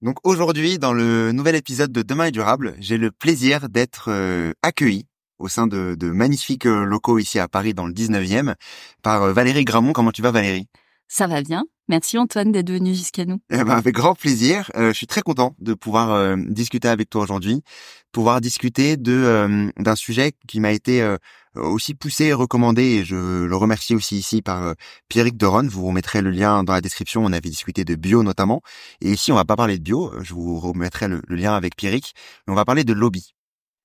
Donc aujourd'hui, dans le nouvel épisode de Demain est durable, j'ai le plaisir d'être euh, accueilli au sein de, de magnifiques euh, locaux ici à Paris dans le 19e par euh, Valérie Gramont. Comment tu vas Valérie? Ça va bien. Merci Antoine d'être venu jusqu'à nous. Eh ben, avec grand plaisir. je suis très content de pouvoir discuter avec toi aujourd'hui, pouvoir discuter de d'un sujet qui m'a été aussi poussé et recommandé, et je le remercie aussi ici par Pierrick Deron. Vous remettrez le lien dans la description. On avait discuté de bio notamment, et ici on va pas parler de bio. Je vous remettrai le, le lien avec Pierrick, mais on va parler de lobby.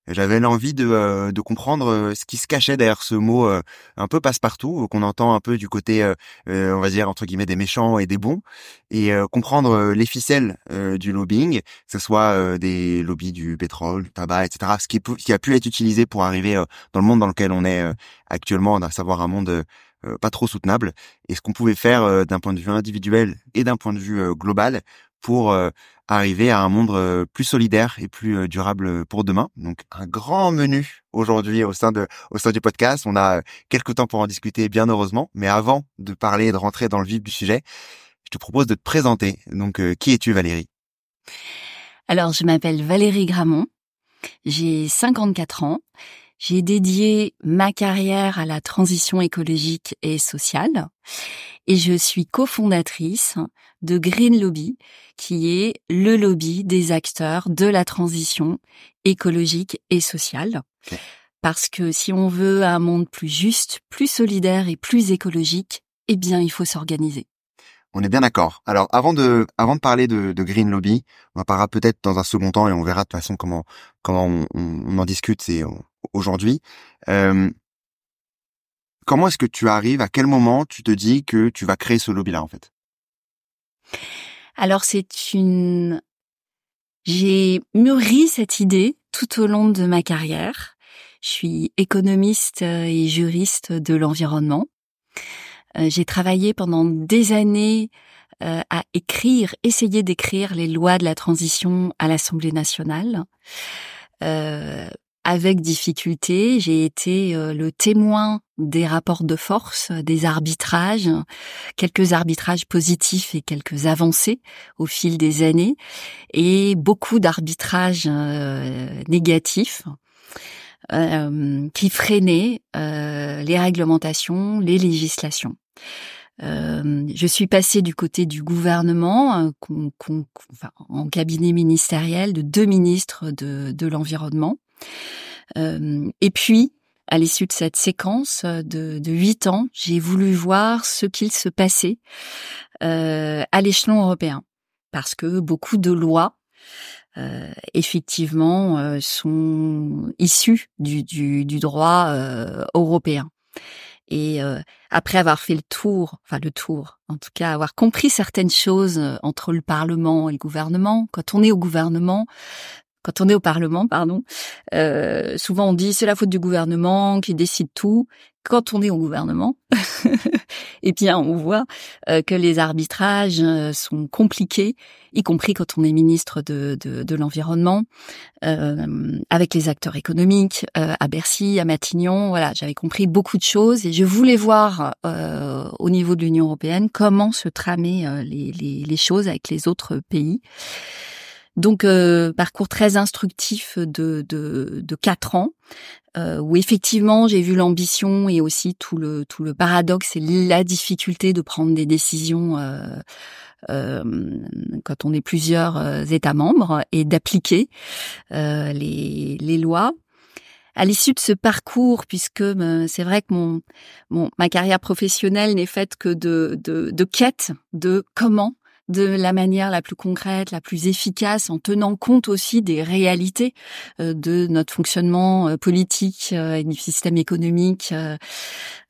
J'avais l'envie de, euh, de comprendre euh, ce qui se cachait derrière ce mot euh, un peu passe-partout, qu'on entend un peu du côté, on va dire, entre guillemets, des méchants et des bons, et comprendre les ficelles du lobbying, que ce soit des lobbies du pétrole, du tabac, etc., ce qui, qui, a pu être utilisé pour arriver dans le monde dans lequel on est actuellement, à savoir un monde pas trop soutenable, et ce qu'on pouvait faire d'un point de vue individuel et d'un point de vue global pour arriver à un monde plus solidaire et plus durable pour demain. Donc un grand menu aujourd'hui au sein de au sein du podcast. On a quelques temps pour en discuter bien heureusement, mais avant de parler et de rentrer dans le vif du sujet, je te propose de te présenter. Donc qui es-tu Valérie? Alors je m'appelle Valérie Gramont. J'ai 54 ans. J'ai dédié ma carrière à la transition écologique et sociale et je suis cofondatrice de Green Lobby, qui est le lobby des acteurs de la transition écologique et sociale. Parce que si on veut un monde plus juste, plus solidaire et plus écologique, eh bien, il faut s'organiser. On est bien d'accord. Alors, avant de, avant de parler de, Green Lobby, on en parlera peut-être dans un second temps et on verra de toute façon comment, comment on, en discute aujourd'hui. Euh, comment est-ce que tu arrives À quel moment tu te dis que tu vas créer ce lobby-là, en fait? Alors c'est une... J'ai mûri cette idée tout au long de ma carrière. Je suis économiste euh, et juriste de l'environnement. Euh, j'ai travaillé pendant des années euh, à écrire, essayer d'écrire les lois de la transition à l'Assemblée nationale avec difficulté. J'ai été euh, le témoin des rapports de force, des arbitrages, quelques arbitrages positifs et quelques avancées au fil des années, et beaucoup d'arbitrages euh, négatifs euh, qui freinaient les réglementations, les législations. je suis passée du côté du gouvernement, en cabinet ministériel de deux ministres de, l'environnement, et puis, à l'issue de cette séquence de huit ans, j'ai voulu voir ce qu'il se passait euh, à l'échelon européen, parce que beaucoup de lois euh, effectivement euh, sont issues du, du, du droit euh, européen. Et après avoir fait le tour, enfin le tour, en tout cas avoir compris certaines choses entre le Parlement et le gouvernement, quand on est au gouvernement, quand on est au Parlement, pardon, euh, souvent on dit c'est la faute du gouvernement qui décide tout. quand on est au gouvernement, eh bien, on voit euh, que les arbitrages euh, sont compliqués, y compris quand on est ministre de, de, de l'environnement, euh, avec les acteurs économiques à Bercy, à Matignon. Voilà, j'avais compris beaucoup de choses et je voulais voir au niveau de l'Union européenne comment se tramaient les, les, les choses avec les autres pays. Donc euh, parcours très instructif de de, de quatre ans euh, où effectivement j'ai vu l'ambition et aussi tout le tout le paradoxe et la difficulté de prendre des décisions euh, euh quand on est plusieurs euh, États membres et d'appliquer les les lois. À l'issue de ce parcours, puisque ben, c'est vrai que mon, mon ma carrière professionnelle n'est faite que de, de, de quête de comment de la manière la plus concrète, la plus efficace, en tenant compte aussi des réalités euh, de notre fonctionnement euh, politique euh, et du système économique.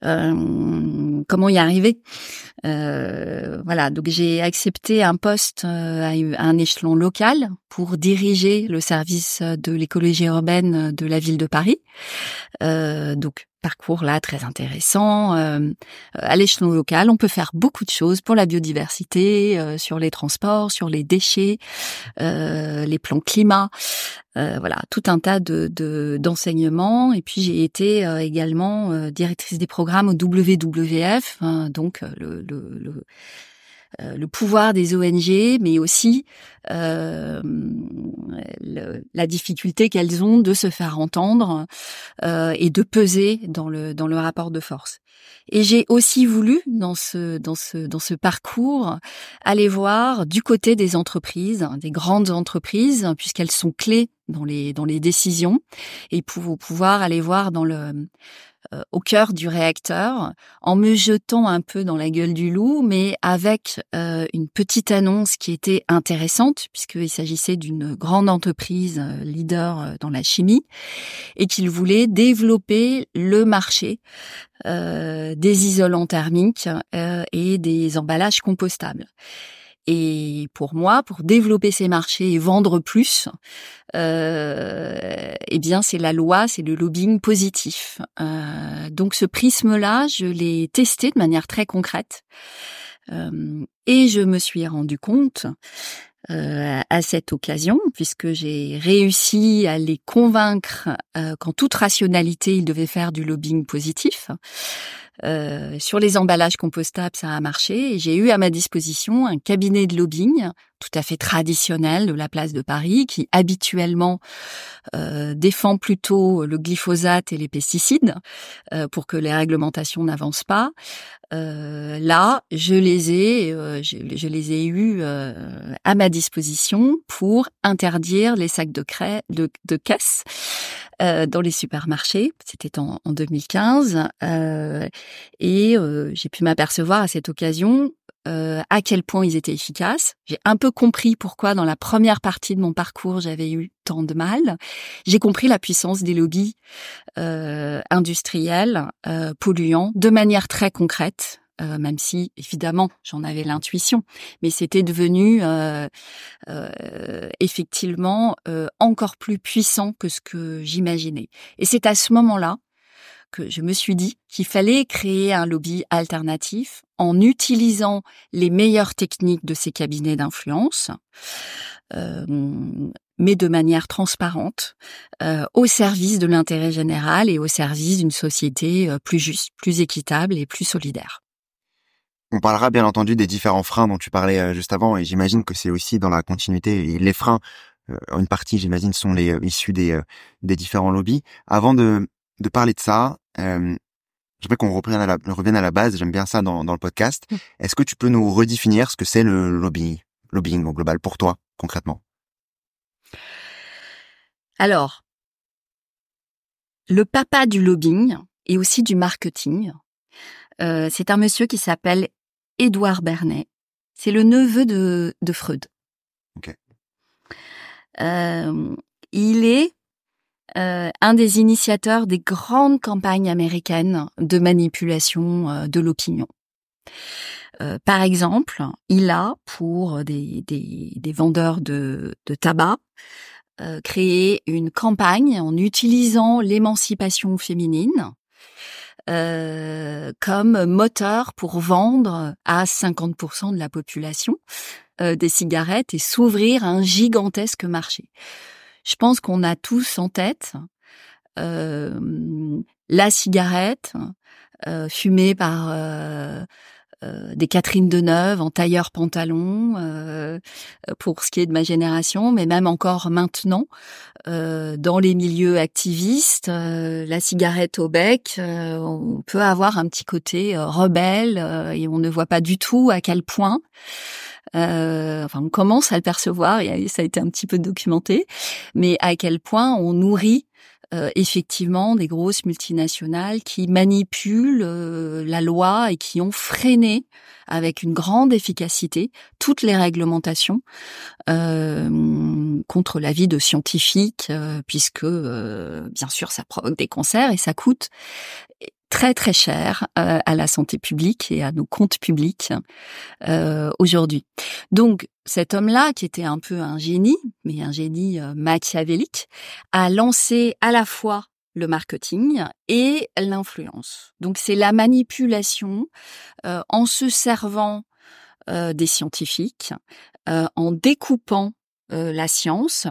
comment y arriver Voilà, donc j'ai accepté un poste à un échelon local pour diriger le service de l'écologie urbaine de la ville de Paris. donc parcours là très intéressant. Euh, à l'échelon local, on peut faire beaucoup de choses pour la biodiversité, euh, sur les transports, sur les déchets, euh, les plans climat. voilà, tout un tas de d'enseignements. et puis j'ai été également directrice des programmes au WWF, hein, donc le, le euh, le pouvoir des ONG, mais aussi euh, la difficulté qu'elles ont de se faire entendre euh, et de peser dans le dans le rapport de force. Et j'ai aussi voulu dans ce dans ce dans ce parcours aller voir du côté des entreprises, des grandes entreprises, puisqu'elles sont clés dans les dans les décisions, et pour pouvoir aller voir dans le euh, au cœur du réacteur en me jetant un peu dans la gueule du loup, mais avec euh, une petite annonce qui était intéressante puisqu'il s'agissait d'une grande entreprise euh, leader dans la chimie et qu'il voulait développer le marché des isolants thermiques et des emballages compostables. Et pour moi, pour développer ces marchés et vendre plus, euh, eh bien, c'est la loi, c'est le lobbying positif. Euh, donc, ce prisme-là, je l'ai testé de manière très concrète, euh, et je me suis rendu compte euh, à cette occasion, puisque j'ai réussi à les convaincre euh, qu'en toute rationalité, ils devaient faire du lobbying positif. Euh, sur les emballages compostables, ça a marché. J'ai eu à ma disposition un cabinet de lobbying tout à fait traditionnel de la place de Paris, qui habituellement euh, défend plutôt le glyphosate et les pesticides euh, pour que les réglementations n'avancent pas. Euh, là, je les ai, je, je, les ai eus à ma disposition pour interdire les sacs de, craie, de caisse dans les supermarchés. C'était en, en, 2015 et j'ai pu m'apercevoir à cette occasion euh, à quel point ils étaient efficaces. J'ai un peu compris pourquoi dans la première partie de mon parcours j'avais eu tant de mal. J'ai compris la puissance des lobbies euh, industriels, euh, polluants, de manière très concrète. Euh, même si évidemment j'en avais l'intuition, mais c'était devenu effectivement encore plus puissant que ce que j'imaginais. Et c'est à ce moment-là que je me suis dit qu'il fallait créer un lobby alternatif en utilisant les meilleures techniques de ces cabinets d'influence, euh, mais de manière transparente, euh, au service de l'intérêt général et au service d'une société euh, plus juste, plus équitable et plus solidaire. On parlera bien entendu des différents freins dont tu parlais juste avant, et j'imagine que c'est aussi dans la continuité. Et les freins, une partie, j'imagine, sont les issus des, des différents lobbies. Avant de de parler de ça. Euh, J'aimerais qu'on revienne à la, revienne à la base. J'aime bien ça dans, dans le podcast. Mm. Est-ce que tu peux nous redéfinir ce que c'est le lobbying, lobbying au global pour toi concrètement? Alors, le papa du lobbying et aussi du marketing, euh, c'est un monsieur qui s'appelle Édouard Bernet. C'est le neveu de, de Freud. Okay. Euh, il est euh, un des initiateurs des grandes campagnes américaines de manipulation euh, de l'opinion. Par exemple, il a, pour des, des, vendeurs de, de tabac, créé une campagne en utilisant l'émancipation féminine comme moteur pour vendre à 50% de la population des cigarettes et s'ouvrir un gigantesque marché. Je pense qu'on a tous en tête la cigarette fumée par euh, des Catherine Deneuve en tailleur pantalon euh, pour ce qui est de ma génération, mais même encore maintenant euh, dans les milieux activistes, la cigarette au bec, on peut avoir un petit côté rebelle et on ne voit pas du tout à quel point. enfin, on commence à le percevoir, et ça a été un petit peu documenté, mais à quel point on nourrit euh, effectivement des grosses multinationales qui manipulent euh, la loi et qui ont freiné avec une grande efficacité toutes les réglementations euh, contre l'avis de scientifiques, puisque bien sûr ça provoque des cancers et ça coûte très très cher euh, à la santé publique et à nos comptes publics euh, aujourd'hui. Donc cet homme-là, qui était un peu un génie, mais un génie euh, machiavélique, a lancé à la fois le marketing et l'influence. Donc c'est la manipulation en se servant des scientifiques, en découpant la science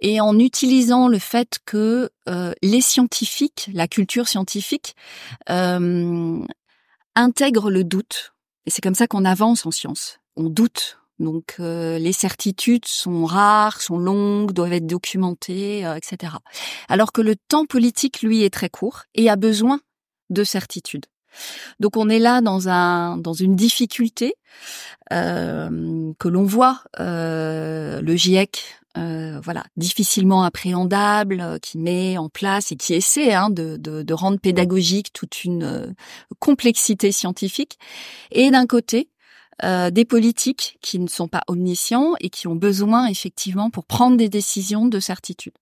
et en utilisant le fait que euh, les scientifiques, la culture scientifique, euh, intègre le doute. Et c'est comme ça qu'on avance en science. On doute. Donc euh, les certitudes sont rares, sont longues, doivent être documentées, etc. Alors que le temps politique, lui, est très court et a besoin de certitudes. Donc on est là dans un dans une difficulté que l'on voit. le GIEC euh, voilà, difficilement appréhendable, euh, qui met en place et qui essaie hein, de, de, rendre pédagogique toute une euh, complexité scientifique. Et d'un côté, des politiques qui ne sont pas omniscients et qui ont besoin effectivement pour prendre des décisions de certitude.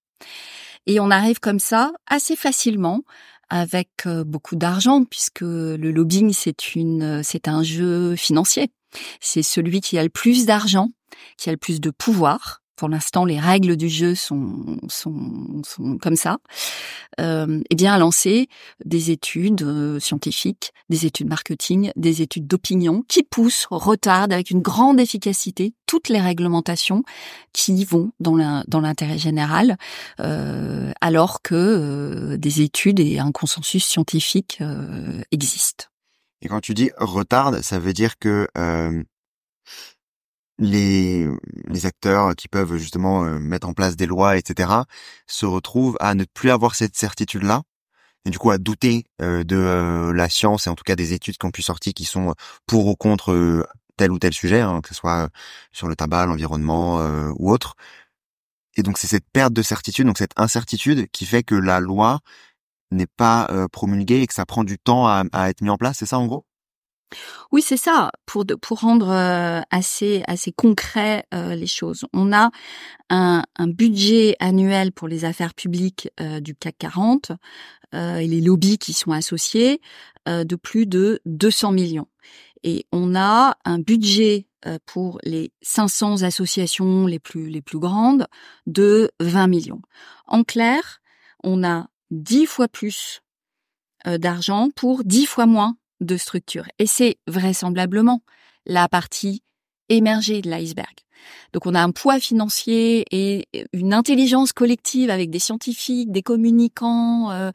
Et on arrive comme ça assez facilement avec beaucoup d'argent puisque le lobbying c'est une c'est un jeu financier. C'est celui qui a le plus d'argent, qui a le plus de pouvoir pour l'instant les règles du jeu sont, sont, sont comme ça, euh, eh bien à lancer des études euh, scientifiques, des études marketing, des études d'opinion qui poussent, retardent avec une grande efficacité toutes les réglementations qui vont dans l'intérêt général, euh, alors que des études et un consensus scientifique existent. Et quand tu dis retarde, ça veut dire que les, les acteurs qui peuvent justement euh, mettre en place des lois, etc., se retrouvent à ne plus avoir cette certitude-là, et du coup à douter euh, de euh, la science et en tout cas des études qui ont pu sortir qui sont pour ou contre tel ou tel sujet, hein, que ce soit sur le tabac, l'environnement ou autre. Et donc c'est cette perte de certitude, donc cette incertitude qui fait que la loi n'est pas promulguée et que ça prend du temps à, à être mis en place, c'est ça en gros? Oui, c'est ça. Pour rendre euh, assez assez concret euh, les choses, on a un, budget annuel pour les affaires publiques euh, du CAC 40 et les lobbies qui sont associés de plus de 200 millions. Et on a un budget pour les 500 associations les plus les plus grandes de 20 millions. En clair, on a 10 fois plus d'argent pour 10 fois moins de structure. Et c'est vraisemblablement la partie émergée de l'iceberg. Donc on a un poids financier et une intelligence collective avec des scientifiques, des communicants, euh,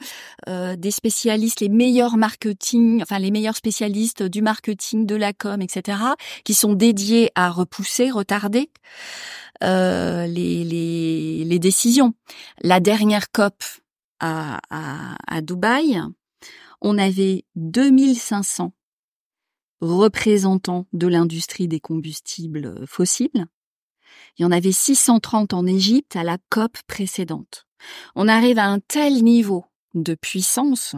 euh, des spécialistes, les meilleurs marketing, enfin les meilleurs spécialistes du marketing, de la com, etc., qui sont dédiés à repousser, retarder euh, les, les, les, décisions. La dernière COP à, à, à Dubaï, on avait 2500 représentants de l'industrie des combustibles fossiles. Il y en avait 630 en Égypte à la COP précédente. On arrive à un tel niveau de puissance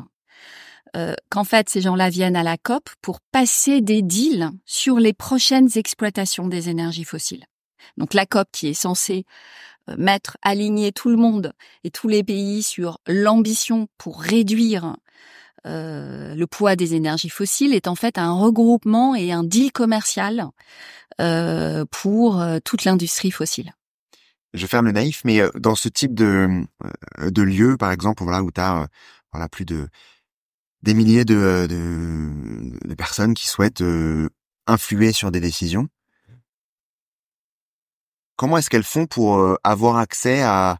euh, qu'en fait ces gens-là viennent à la COP pour passer des deals sur les prochaines exploitations des énergies fossiles. Donc la COP qui est censée euh, mettre, aligner tout le monde et tous les pays sur l'ambition pour réduire euh, le poids des énergies fossiles est en fait un regroupement et un deal commercial euh, pour euh, toute l'industrie fossile. Je ferme le naïf, mais dans ce type de, de lieu, par exemple, voilà, où tu as voilà, plus de des milliers de, de, personnes qui souhaitent influer sur des décisions. Comment est-ce qu'elles font pour avoir accès à,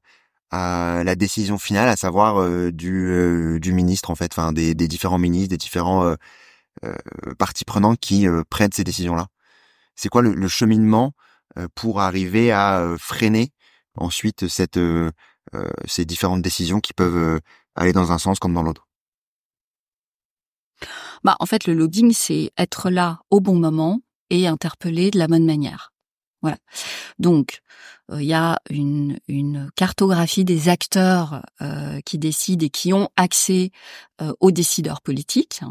à la décision finale, à savoir du, du ministre en fait, enfin des, des différents ministres, des différents parties prenantes qui prennent ces décisions-là. C'est quoi le, le cheminement pour arriver à freiner ensuite cette ces différentes décisions qui peuvent aller dans un sens comme dans l'autre? Bah, en fait, le lobbying, c'est être là au bon moment et interpeller de la bonne manière. Voilà. Donc, euh, il y a une, une, cartographie des acteurs euh, qui décident et qui ont accès euh, aux décideurs politiques.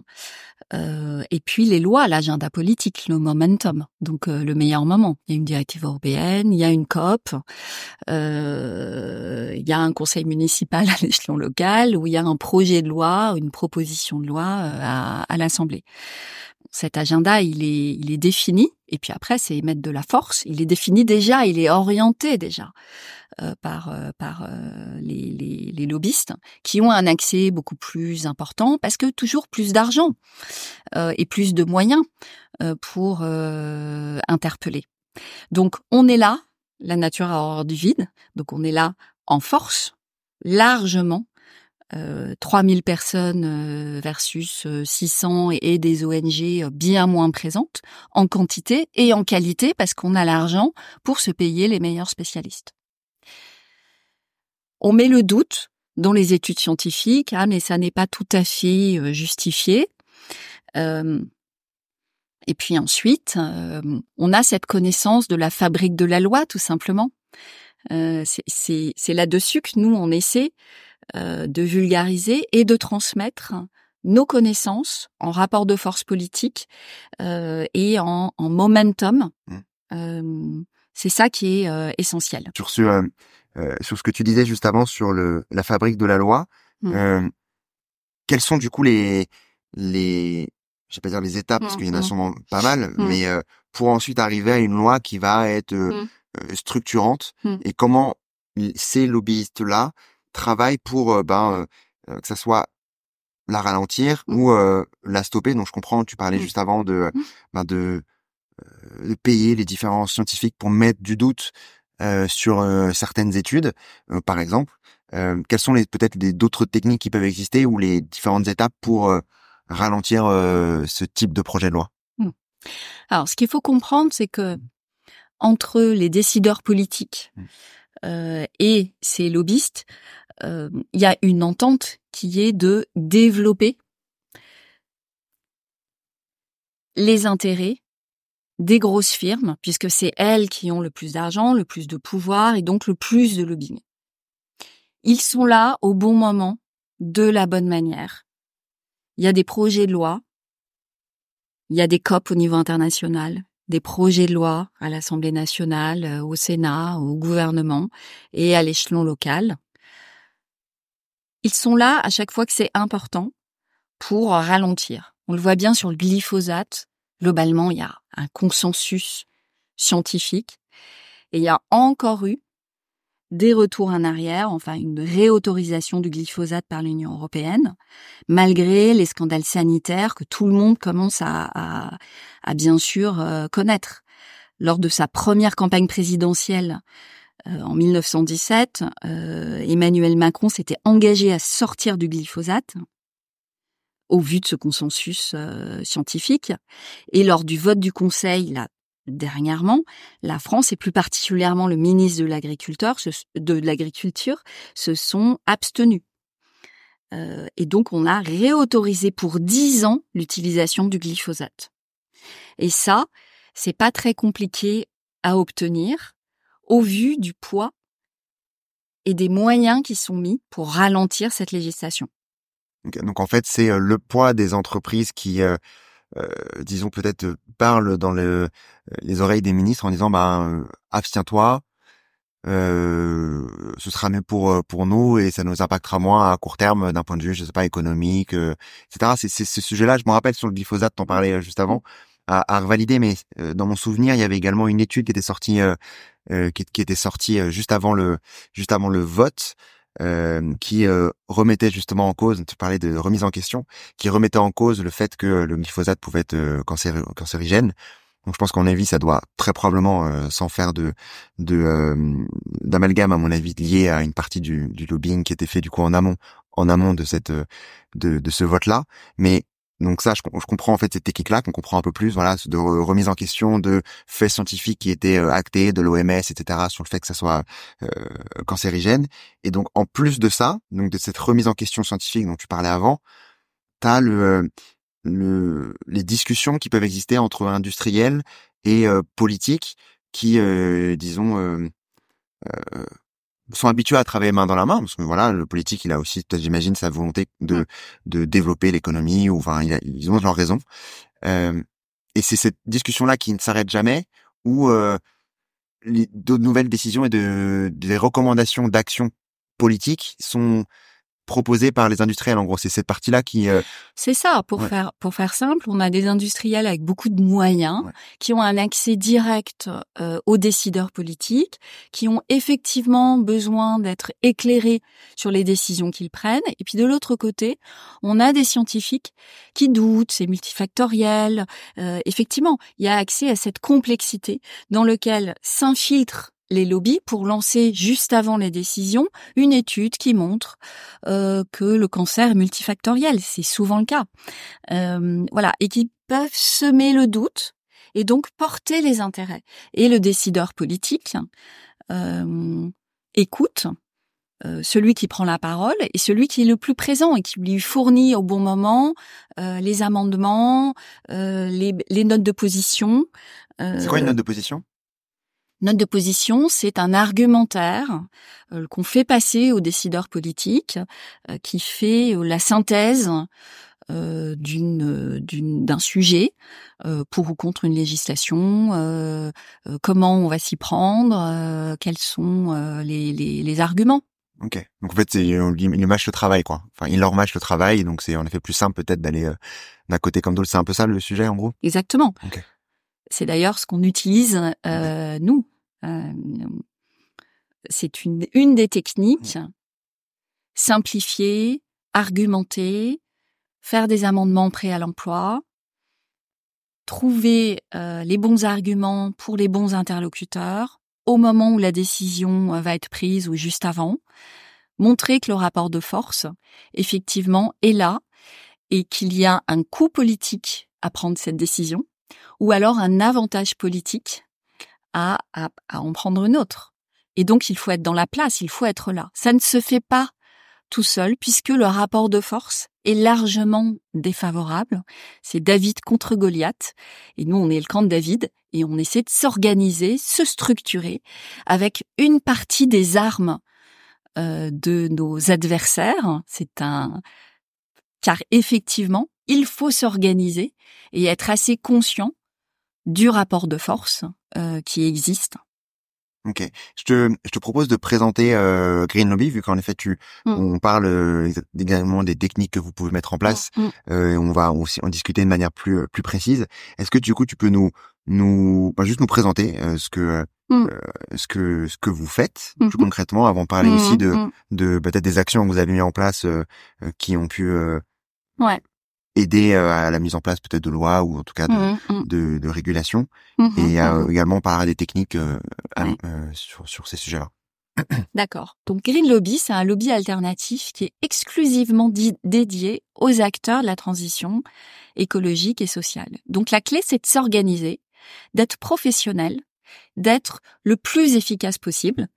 et puis les lois, l'agenda politique, le momentum, donc le meilleur moment. Il y a une directive européenne, il y a une COP, il y a un conseil municipal à l'échelon local, où il y a un projet de loi, une proposition de loi à, à l'Assemblée cet agenda, il est, il est défini. Et puis après, c'est mettre de la force. Il est défini déjà, il est orienté déjà euh, par euh, par euh, les, les, les, lobbyistes qui ont un accès beaucoup plus important parce que toujours plus d'argent et plus de moyens pour interpeller. Donc on est là, la nature a horreur du vide. Donc on est là en force, largement 3000 euh, personnes euh, versus 600 euh, et, des ONG bien moins présentes en quantité et en qualité parce qu'on a l'argent pour se payer les meilleurs spécialistes. On met le doute dans les études scientifiques, ah mais ça n'est pas tout à fait justifié. et puis ensuite, on a cette connaissance de la fabrique de la loi, tout simplement. c'est là-dessus que nous, on essaie euh, de vulgariser et de transmettre nos connaissances en rapport de force politique euh, et en, momentum. Mmh. Euh, c'est ça qui est essentiel. Sur ce, sur ce que tu disais juste avant sur le, la fabrique de la loi, mmh. quelles sont du coup les les je vais pas dire les étapes parce mmh, qu'il y en a sûrement pas mal, mais pour ensuite arriver à une loi qui va être structurante et comment ces lobbyistes là travaille pour ben que ça soit la ralentir mmh. ou la stopper. Donc je comprends, tu parlais mmh. juste avant de mmh. ben, de, de payer les différents scientifiques pour mettre du doute sur certaines études, par exemple. quelles sont les peut-être d'autres techniques qui peuvent exister ou les différentes étapes pour ralentir ce type de projet de loi? Alors, ce qu'il faut comprendre, c'est que entre les décideurs politiques et ces lobbyistes, euh, il y a une entente qui est de développer les intérêts des grosses firmes, puisque c'est elles qui ont le plus d'argent, le plus de pouvoir et donc le plus de lobbying. Ils sont là au bon moment, de la bonne manière. Il y a des projets de loi, il y a des COP au niveau international, des projets de loi à l'Assemblée nationale, euh, au Sénat, au gouvernement et à l'échelon local. Ils sont là à chaque fois que c'est important pour ralentir. On le voit bien sur le glyphosate. Globalement, il y a un consensus scientifique et il y a encore eu des retours en arrière, enfin une réautorisation du glyphosate par l'Union européenne, malgré les scandales sanitaires que tout le monde commence à, bien sûr euh, connaître. Lors de sa première campagne présidentielle euh, en 1917, euh, Emmanuel Macron s'était engagé à sortir du glyphosate au vu de ce consensus euh, scientifique. Et lors du vote du Conseil, là, dernièrement, la France et plus particulièrement le ministre de l'Agriculture, de l'Agriculture, se sont abstenus. et donc, on a réautorisé pour dix ans l'utilisation du glyphosate. Et ça, c'est pas très compliqué à obtenir au vu du poids et des moyens qui sont mis pour ralentir cette législation. Donc en fait, c'est euh, le poids des entreprises qui, euh, euh, disons peut-être, parlent dans le, les oreilles des ministres en disant, bah, abstiens-toi, ce sera mieux pour pour nous et ça nous impactera moins à court terme d'un point de vue, je sais pas, économique, etc. C'est ce sujet-là. Je me rappelle sur le glyphosate, t'en parlais juste avant, à, à revalider, mais dans mon souvenir, il y avait également une étude qui était sortie euh, qui, qui, était sorti euh, juste avant le juste avant le vote qui remettait justement en cause, tu parlais de remise en question, qui remettait en cause le fait que le glyphosate pouvait être cancérigène. Donc je pense qu'en avis, ça doit très probablement euh, sans faire de de d'amalgame à mon avis lié à une partie du, du lobbying qui était fait du coup en amont en amont de cette de, de ce vote là. Mais donc ça, je, comprends en fait cette technique-là, qu'on comprend un peu plus, voilà, de remise en question de faits scientifiques qui étaient euh, actés de l'OMS, etc., sur le fait que ça soit euh, cancérigène. Et donc en plus de ça, donc de cette remise en question scientifique dont tu parlais avant, t'as le, le les discussions qui peuvent exister entre industriels et euh, politiques qui, euh, disons, euh, sont habitués à travailler main dans la main parce que voilà le politique il a aussi j'imagine sa volonté de de développer l'économie ou enfin ils ont leur raison. Euh, et c'est cette discussion là qui ne s'arrête jamais où euh, de nouvelles décisions et de des recommandations d'action politique sont proposé par les industriels. En gros, c'est cette partie-là qui. Euh, c'est ça. Pour faire pour faire simple, on a des industriels avec beaucoup de moyens qui ont un accès direct euh, aux décideurs politiques, qui ont effectivement besoin d'être éclairés sur les décisions qu'ils prennent. Et puis de l'autre côté, on a des scientifiques qui doutent, c'est multifactoriel. Euh, effectivement, il y a accès à cette complexité dans lequel s'infiltrent les lobbies pour lancer juste avant les décisions une étude qui montre euh, que le cancer est multifactoriel. C'est souvent le cas. Euh, voilà, et qui peuvent semer le doute et donc porter les intérêts. Et le décideur politique euh, écoute celui qui prend la parole et celui qui est le plus présent et qui lui fournit au bon moment les amendements, les, les, notes de position. C'est quoi une note de position? Note de position, c'est un argumentaire euh, qu'on fait passer aux décideurs politiques, euh, qui fait euh, la synthèse d'une d'un sujet pour ou contre une législation, comment on va s'y prendre, quels sont les, les, arguments. Ok. Donc en fait, il mâche le travail, quoi. Enfin, il leur mâche le travail, donc c'est en effet plus simple peut-être d'aller d'un côté comme d'autre. C'est un peu ça le sujet, en gros? Exactement. C'est d'ailleurs ce qu'on utilise nous. Euh, c'est une, une des techniques. Simplifier, argumenter, faire des amendements prêts à l'emploi, trouver euh, les bons arguments pour les bons interlocuteurs au moment où la décision euh, va être prise ou juste avant, montrer que le rapport de force, effectivement, est là et qu'il y a un coût politique à prendre cette décision, ou alors un avantage politique à, à, en prendre une autre. Et donc, il faut être dans la place, il faut être là. Ça ne se fait pas tout seul, puisque le rapport de force est largement défavorable. C'est David contre Goliath. Et nous, on est le camp de David, et on essaie de s'organiser, se structurer, avec une partie des armes euh, de nos adversaires. C'est un... Car effectivement, il faut s'organiser et être assez conscient du rapport de force euh, qui existe. Ok, je te, je te propose de présenter euh, Green Lobby vu qu'en effet tu, mm. on parle euh, également des techniques que vous pouvez mettre en place. Mm. Euh, on va aussi en discuter de manière plus euh, plus précise. Est-ce que du coup tu peux nous nous bah, juste nous présenter ce que mm. ce que ce que vous faites plus mm-hmm. concrètement avant de parler aussi de de peut-être des actions que vous avez mis en place qui ont pu ouais aider euh, à la mise en place peut-être de lois ou en tout cas de, mmh, mmh. de, de régulation mmh, et euh, également par des techniques euh, sur, sur ces sujets-là. D'accord. Donc Green Lobby, c'est un lobby alternatif qui est exclusivement dédié aux acteurs de la transition écologique et sociale. Donc la clé, c'est de s'organiser, d'être professionnel, d'être le plus efficace possible.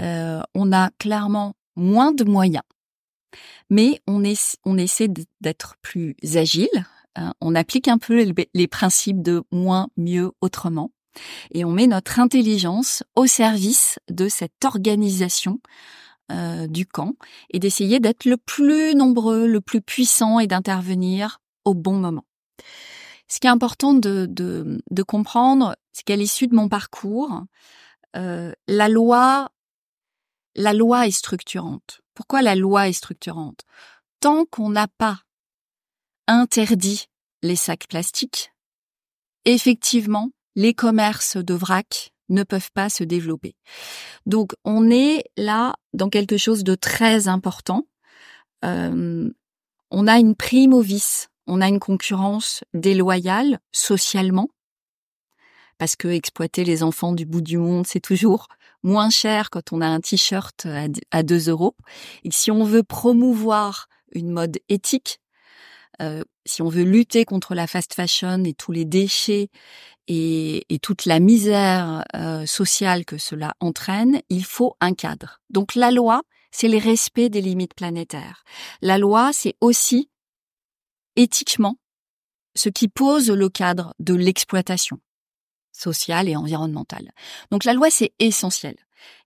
Euh, on a clairement moins de moyens mais on, essaie d'être plus agile. Hein. on applique un peu les, principes de moins, mieux, autrement. Et on met notre intelligence au service de cette organisation euh, du camp et d'essayer d'être le plus nombreux, le plus puissant et d'intervenir au bon moment. Ce qui est important de, de, comprendre, c'est qu'à l'issue de mon parcours, euh, la loi, la loi est structurante. Pourquoi la loi est structurante? Tant qu'on n'a pas interdit les sacs plastiques, effectivement, les commerces de vrac ne peuvent pas se développer. Donc on est là dans quelque chose de très important. Euh, on a une prime au vice, on a une concurrence déloyale socialement, parce que exploiter les enfants du bout du monde, c'est toujours moins cher quand on a un t-shirt à 2 euros. Et si on veut promouvoir une mode éthique, euh, si on veut lutter contre la fast fashion et tous les déchets et, toute la misère euh, sociale que cela entraîne, il faut un cadre. Donc la loi, c'est le respect des limites planétaires. La loi, c'est aussi éthiquement ce qui pose le cadre de l'exploitation sociale et environnementale. Donc la loi, c'est essentiel.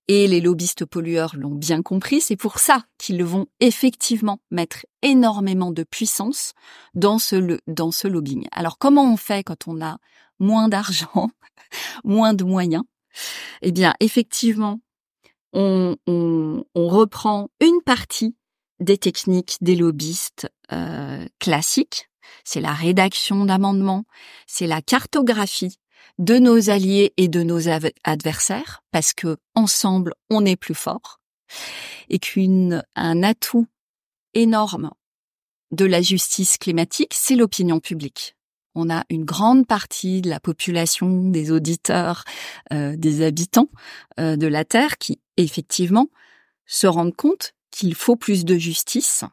Et les lobbyistes pollueurs l'ont bien compris, c'est pour ça qu'ils vont effectivement mettre énormément de puissance dans ce, dans ce lobbying. Alors comment on fait quand on a moins d'argent, moins de moyens? Eh bien, effectivement, on, on, on, reprend une partie des techniques des lobbyistes euh, classiques. C'est la rédaction d'amendements, c'est la cartographie de nos alliés et de nos adversaires, parce que ensemble on est plus fort, et qu'un atout énorme de la justice climatique, c'est l'opinion publique. On a une grande partie de la population, des auditeurs, euh, des habitants euh, de la Terre qui, effectivement, se rendent compte qu'il faut plus de justice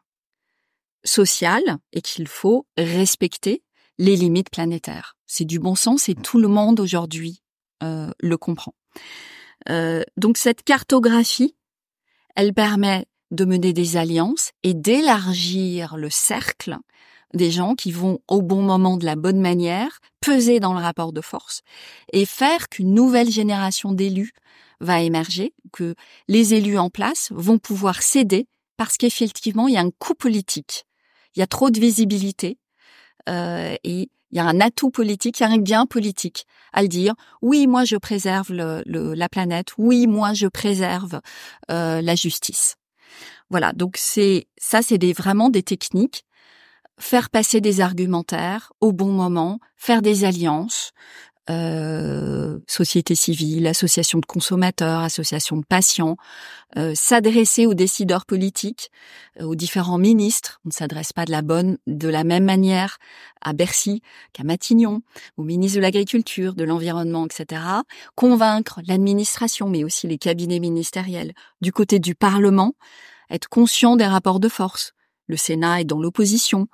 sociale et qu'il faut respecter les limites planétaires. C'est du bon sens et tout le monde aujourd'hui euh, le comprend. Euh, donc cette cartographie, elle permet de mener des alliances et d'élargir le cercle des gens qui vont au bon moment de la bonne manière, peser dans le rapport de force et faire qu'une nouvelle génération d'élus va émerger, que les élus en place vont pouvoir céder parce qu'effectivement, il y a un coup politique. Il y a trop de visibilité euh, et il y a un atout politique, il y a un gain politique à le dire. Oui, moi je préserve le, la planète. Oui, moi je préserve euh, la justice. Voilà, donc c'est ça, c'est des, vraiment des techniques. Faire passer des argumentaires au bon moment, faire des alliances, euh, société civile, association de consommateurs, association de patients, euh, s'adresser aux décideurs politiques, euh, aux différents ministres. On ne s'adresse pas de la bonne, de la même manière à Bercy qu'à Matignon, au ministre de l'Agriculture, de l'Environnement, etc. Convaincre l'administration, mais aussi les cabinets ministériels, du côté du Parlement, être conscient des rapports de force. Le Sénat est dans l'opposition,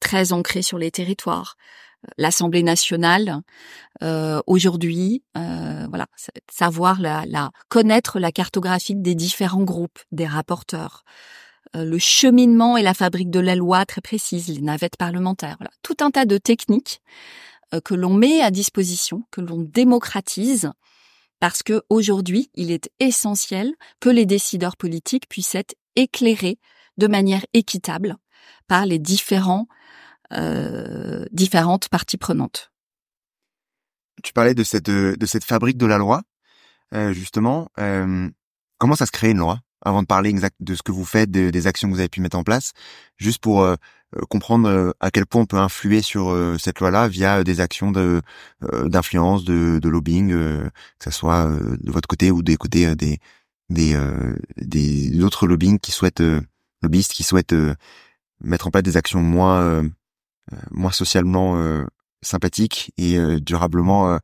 très ancré sur les territoires l'Assemblée nationale euh, aujourd'hui, euh, voilà, savoir la, connaître la cartographie des différents groupes, des rapporteurs, euh, le cheminement et la fabrique de la loi très précise, les navettes parlementaires, voilà, tout un tas de techniques que l'on met à disposition, que l'on démocratise, parce que aujourd'hui, il est essentiel que les décideurs politiques puissent être éclairés de manière équitable par les différents euh, différentes parties prenantes. Tu parlais de cette de cette fabrique de la loi, euh, justement. Euh, comment ça se crée une loi Avant de parler exact de ce que vous faites, des actions que vous avez pu mettre en place, juste pour comprendre à quel point on peut influer sur cette loi-là via des actions de d'influence, de, de lobbying, que ce soit de votre côté ou des côtés des des des autres lobbying qui souhaitent lobbyistes qui souhaitent mettre en place des actions moins euh, moins socialement euh, sympathique et euh, durablement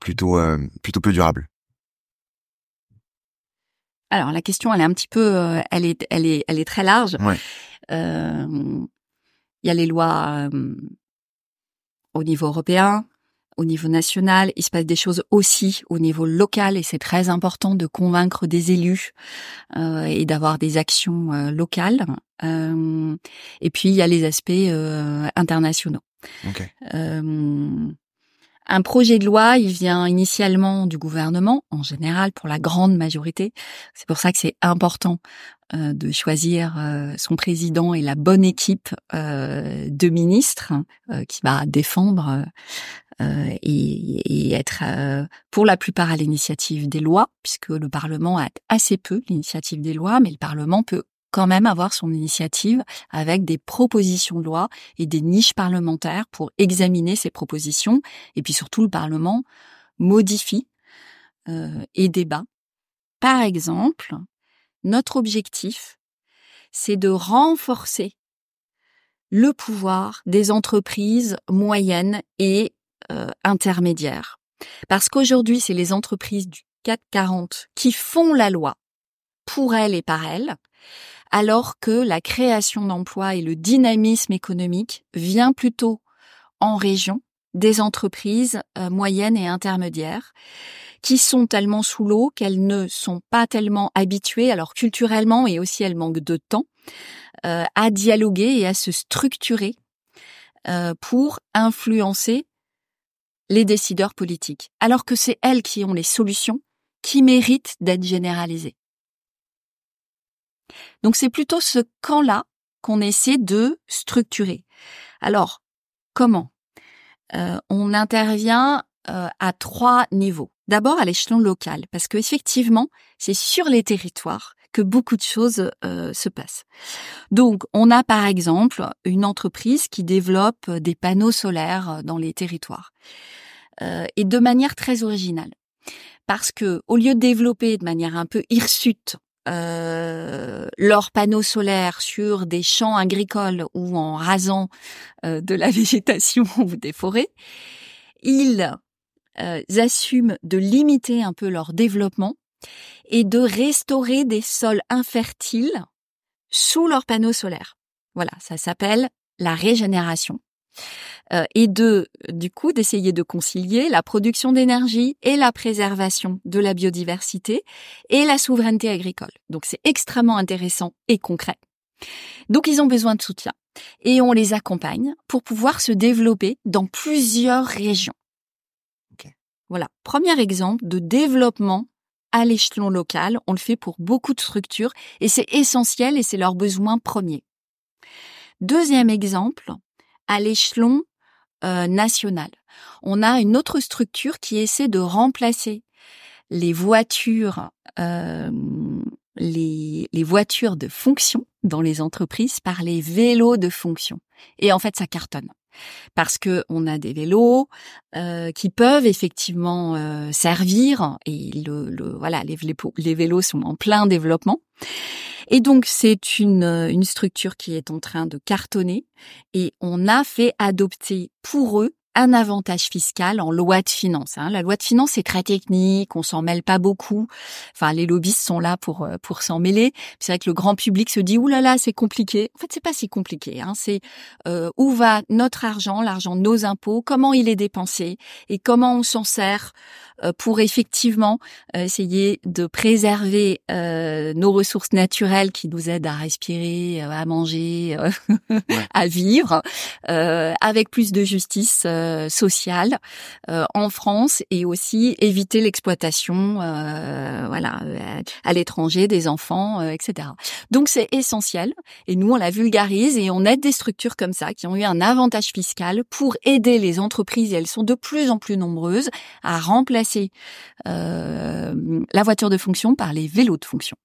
plutôt plutôt peu durable. Alors la question, elle est un petit peu, elle est, elle est, elle est très large. Il y a les lois au niveau européen, au niveau national. Il se passe des choses aussi au niveau local et c'est très important de convaincre des élus euh, et d'avoir des actions euh, locales. Euh, et puis il y a les aspects euh, internationaux. Okay. Un projet de loi, il vient initialement du gouvernement, en général pour la grande majorité. C'est pour ça que c'est important euh, de choisir euh, son président et la bonne équipe euh, de ministres qui va défendre et, et, être pour la plupart à l'initiative des lois, puisque le Parlement a assez peu l'initiative des lois, mais le Parlement peut quand même avoir son initiative avec des propositions de loi et des niches parlementaires pour examiner ces propositions. Et puis surtout, le Parlement modifie et débat. Par exemple, notre objectif, c'est de renforcer le pouvoir des entreprises moyennes et intermédiaires. Parce qu'aujourd'hui, c'est les entreprises du 440 qui font la loi pour elles et par elles, alors que la création d'emplois et le dynamisme économique vient plutôt en région des entreprises euh, moyennes et intermédiaires qui sont tellement sous l'eau qu'elles ne sont pas tellement habituées, alors culturellement et aussi elles manquent de temps, euh, à dialoguer et à se structurer euh, pour influencer les décideurs politiques, alors que c'est elles qui ont les solutions qui méritent d'être généralisées. Donc c'est plutôt ce camp-là qu'on essaie de structurer. Alors, comment? Euh, On intervient euh, à trois niveaux. D'abord à l'échelon local, parce qu'effectivement, c'est sur les territoires que beaucoup de choses euh, se passent. Donc, on a par exemple une entreprise qui développe des panneaux solaires dans les territoires, et de manière très originale parce que au lieu de développer de manière un peu hirsute euh, leurs panneaux solaires sur des champs agricoles ou en rasant euh, de la végétation ou des forêts, ils euh, assument de limiter un peu leur développement et de restaurer des sols infertiles sous leurs panneaux solaires. Voilà, ça s'appelle la régénération. Euh, et de du coup d'essayer de concilier la production d'énergie et la préservation de la biodiversité et la souveraineté agricole. Donc c'est extrêmement intéressant et concret. Donc ils ont besoin de soutien et on les accompagne pour pouvoir se développer dans plusieurs régions. Voilà, premier exemple de développement à l'échelon local. On le fait pour beaucoup de structures et c'est essentiel et c'est leur besoin premier. Deuxième exemple, à l'échelon euh, national. On a une autre structure qui essaie de remplacer les voitures, euh, les, les voitures de fonction dans les entreprises par les vélos de fonction. Et en fait, ça cartonne parce que on a des vélos euh, qui peuvent effectivement euh, servir et le, le voilà les, vélos sont en plein développement. Et donc c'est une, une structure qui est en train de cartonner et on a fait adopter pour eux un avantage fiscal en loi de finances. Hein. La loi de finances est très technique, on s'en mêle pas beaucoup. Enfin, les lobbyistes sont là pour euh, pour s'en mêler. C'est vrai que le grand public se dit oulala, là là, c'est compliqué. En fait, c'est pas si compliqué. Hein. C'est euh, où va notre argent, l'argent de nos impôts, comment il est dépensé et comment on s'en sert euh, pour effectivement euh, essayer de préserver euh, nos ressources naturelles qui nous aident à respirer, à manger, à vivre, avec plus de justice sociale en France et aussi éviter l'exploitation, voilà, à l'étranger des enfants, etc. Donc c'est essentiel et nous on la vulgarise et on aide des structures comme ça qui ont eu un avantage fiscal pour aider les entreprises et elles sont de plus en plus nombreuses à remplacer euh, la voiture de fonction par les vélos de fonction.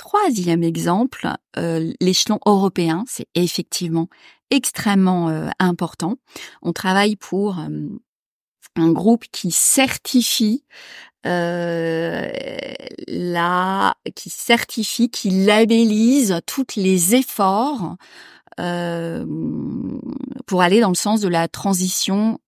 Troisième exemple, euh, l'échelon européen, c'est effectivement extrêmement euh, important. On travaille pour un groupe qui certifie la qui certifie, qui labellise tous les efforts pour aller dans le sens de la transition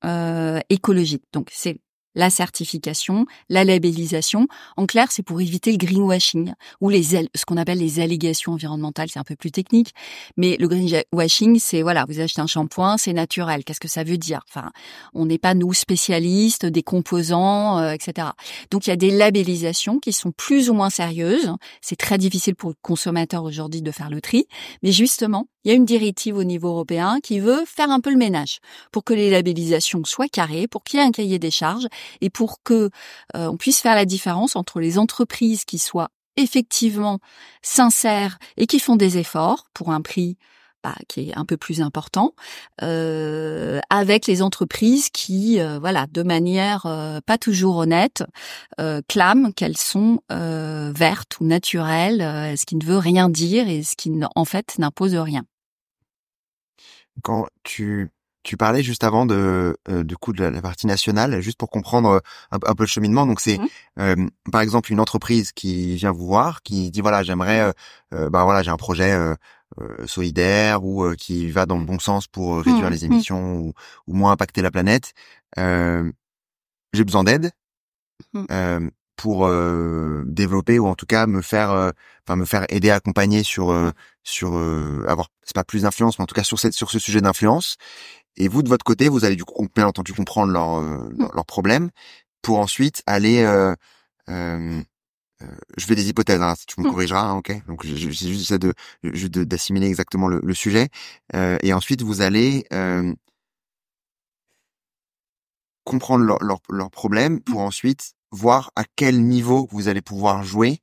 écologique. Donc c'est la certification, la labellisation. En clair, c'est pour éviter le greenwashing ou les ce qu'on appelle les allégations environnementales. C'est un peu plus technique, mais le greenwashing, c'est voilà, vous achetez un shampoing, c'est naturel. Qu'est-ce que ça veut dire? Enfin, on n'est pas nous spécialistes des composants, euh, etc. Donc il y a des labellisations qui sont plus ou moins sérieuses. C'est très difficile pour le consommateur aujourd'hui de faire le tri, mais justement, il y a une directive au niveau européen qui veut faire un peu le ménage pour que les labellisations soient carrées, pour qu'il y ait un cahier des charges et pour que euh, on puisse faire la différence entre les entreprises qui soient effectivement sincères et qui font des efforts pour un prix bah, qui est un peu plus important, euh, avec les entreprises qui, euh, voilà, de manière pas toujours honnête, clament qu'elles sont vertes ou naturelles, ce qui ne veut rien dire et ce qui en fait n'impose rien. Quand tu tu parlais juste avant de du coup de la, partie nationale, juste pour comprendre un, peu le cheminement. Donc c'est mmh. par exemple une entreprise qui vient vous voir, qui dit voilà j'aimerais, bah voilà j'ai un projet solidaire ou qui va dans le bon sens pour réduire mmh. les mmh. émissions ou, ou, moins impacter la planète. j'ai besoin d'aide pour euh, développer ou en tout cas me faire euh, enfin me faire aider accompagner sur euh, sur avoir c'est pas plus d'influence mais en tout cas sur cette sur ce sujet d'influence et vous de votre côté vous allez du coup bien entendu comprendre leur mmh. leurs problèmes pour ensuite aller je fais des hypothèses, hein, si tu me mmh. corrigeras, hein, ok. Donc j'ai juste de d'assimiler exactement le, le sujet, et ensuite vous allez comprendre leurs leur, leur problèmes pour mmh. ensuite voir à quel niveau vous allez pouvoir jouer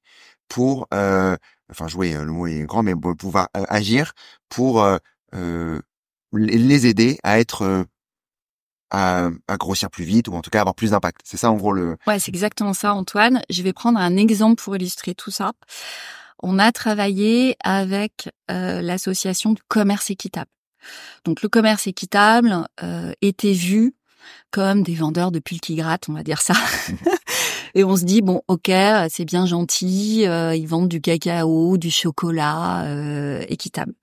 pour, euh, enfin jouer, euh, le mot est grand, mais pouvoir euh, agir pour euh, les aider à être à, à, grossir plus vite ou en tout cas avoir plus d'impact. C'est ça en gros le. Ouais, c'est exactement ça, Antoine. Je vais prendre un exemple pour illustrer tout ça. On a travaillé avec l'association du commerce équitable. Donc le commerce équitable était vu comme des vendeurs de pulls qui grattent, on va dire ça. Et on se dit bon, ok, c'est bien gentil, euh, ils vendent du cacao, du chocolat euh, équitable.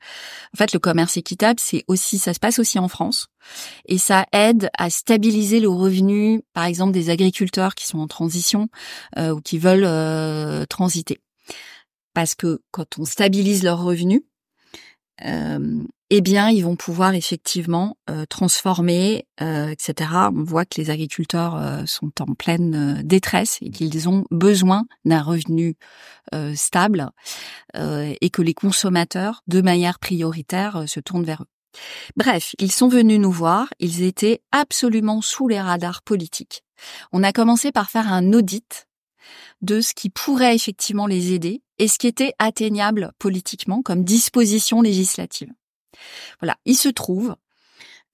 En fait, le commerce équitable, c'est aussi, ça se passe aussi en France, et ça aide à stabiliser le revenu, par exemple, des agriculteurs qui sont en transition euh, ou qui veulent transiter. Parce que quand on stabilise leurs revenus, eh bien, ils vont pouvoir effectivement euh, transformer, euh, etc. On voit que les agriculteurs euh, sont en pleine détresse et qu'ils ont besoin d'un revenu stable et que les consommateurs, de manière prioritaire, se tournent vers eux. Bref, ils sont venus nous voir, ils étaient absolument sous les radars politiques. On a commencé par faire un audit de ce qui pourrait effectivement les aider et ce qui était atteignable politiquement comme disposition législative. Voilà, il se trouve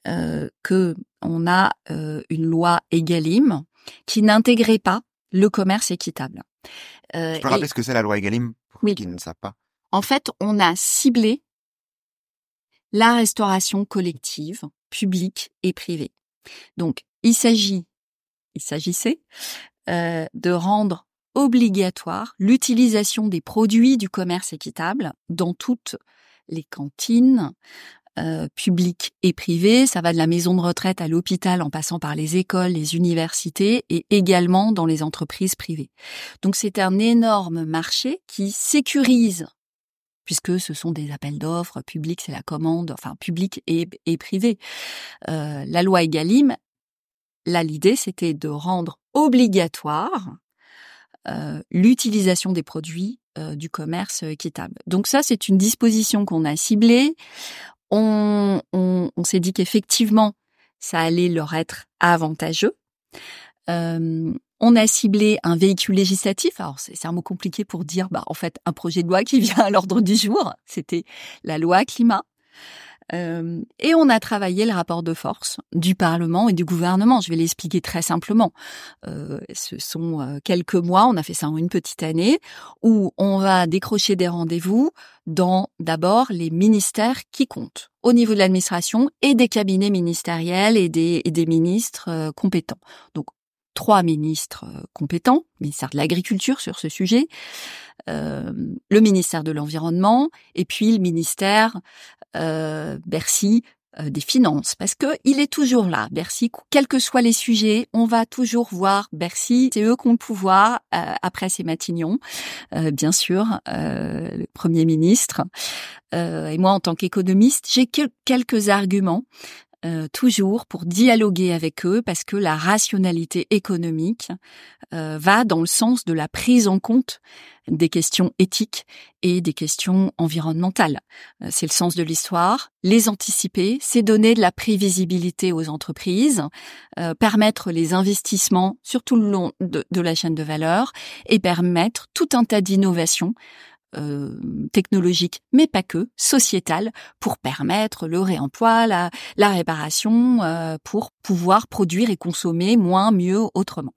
euh, que on a euh, une loi Egalim qui n'intégrait pas le commerce équitable. Euh, tu peux rappeler ce que c'est la loi Egalim pour oui. qui ne savent pas? En fait, on a ciblé la restauration collective, publique et privée. Donc, il s'agit, il s'agissait euh, de rendre obligatoire l'utilisation des produits du commerce équitable dans toutes les cantines euh, publiques et privées. Ça va de la maison de retraite à l'hôpital en passant par les écoles, les universités et également dans les entreprises privées. Donc c'est un énorme marché qui sécurise puisque ce sont des appels d'offres publics, c'est la commande, enfin public et, et. Euh, la loi Egalim, là l'idée c'était de rendre obligatoire l'utilisation des produits euh, du commerce équitable. Donc ça, c'est une disposition qu'on a ciblée. On, on, s'est dit qu'effectivement, ça allait leur être avantageux. Euh, on a ciblé un véhicule législatif. Alors c'est un mot compliqué pour dire, bah en fait, un projet de loi qui vient à l'ordre du jour. C'était la loi climat. Euh, et on a travaillé le rapport de force du Parlement et du gouvernement. Je vais l'expliquer très simplement. Euh, ce sont euh, quelques mois, on a fait ça en une petite année, où on va décrocher des rendez-vous dans d'abord les ministères qui comptent au niveau de l'administration et des cabinets ministériels et des, ministres compétents. Donc trois ministres compétents, ministère de l'Agriculture sur ce sujet, le ministère de l'Environnement et puis le ministère euh, Bercy euh, des Finances, parce que il est toujours là, Bercy, quels que soient les sujets, on va toujours voir Bercy, c'est eux qui ont le pouvoir, après c'est Matignon, bien sûr, le Premier ministre. et moi, en tant qu'économiste, j'ai quelques arguments euh, toujours pour dialoguer avec eux parce que la rationalité économique euh, va dans le sens de la prise en compte des questions éthiques et des questions environnementales. Euh, c'est le sens de l'histoire. Les anticiper, c'est donner de la prévisibilité aux entreprises, permettre les investissements sur tout le long de, de la chaîne de valeur et permettre tout un tas d'innovations technologique, mais pas que, sociétale, pour permettre le réemploi, la, réparation, pour pouvoir produire et consommer moins, mieux, autrement.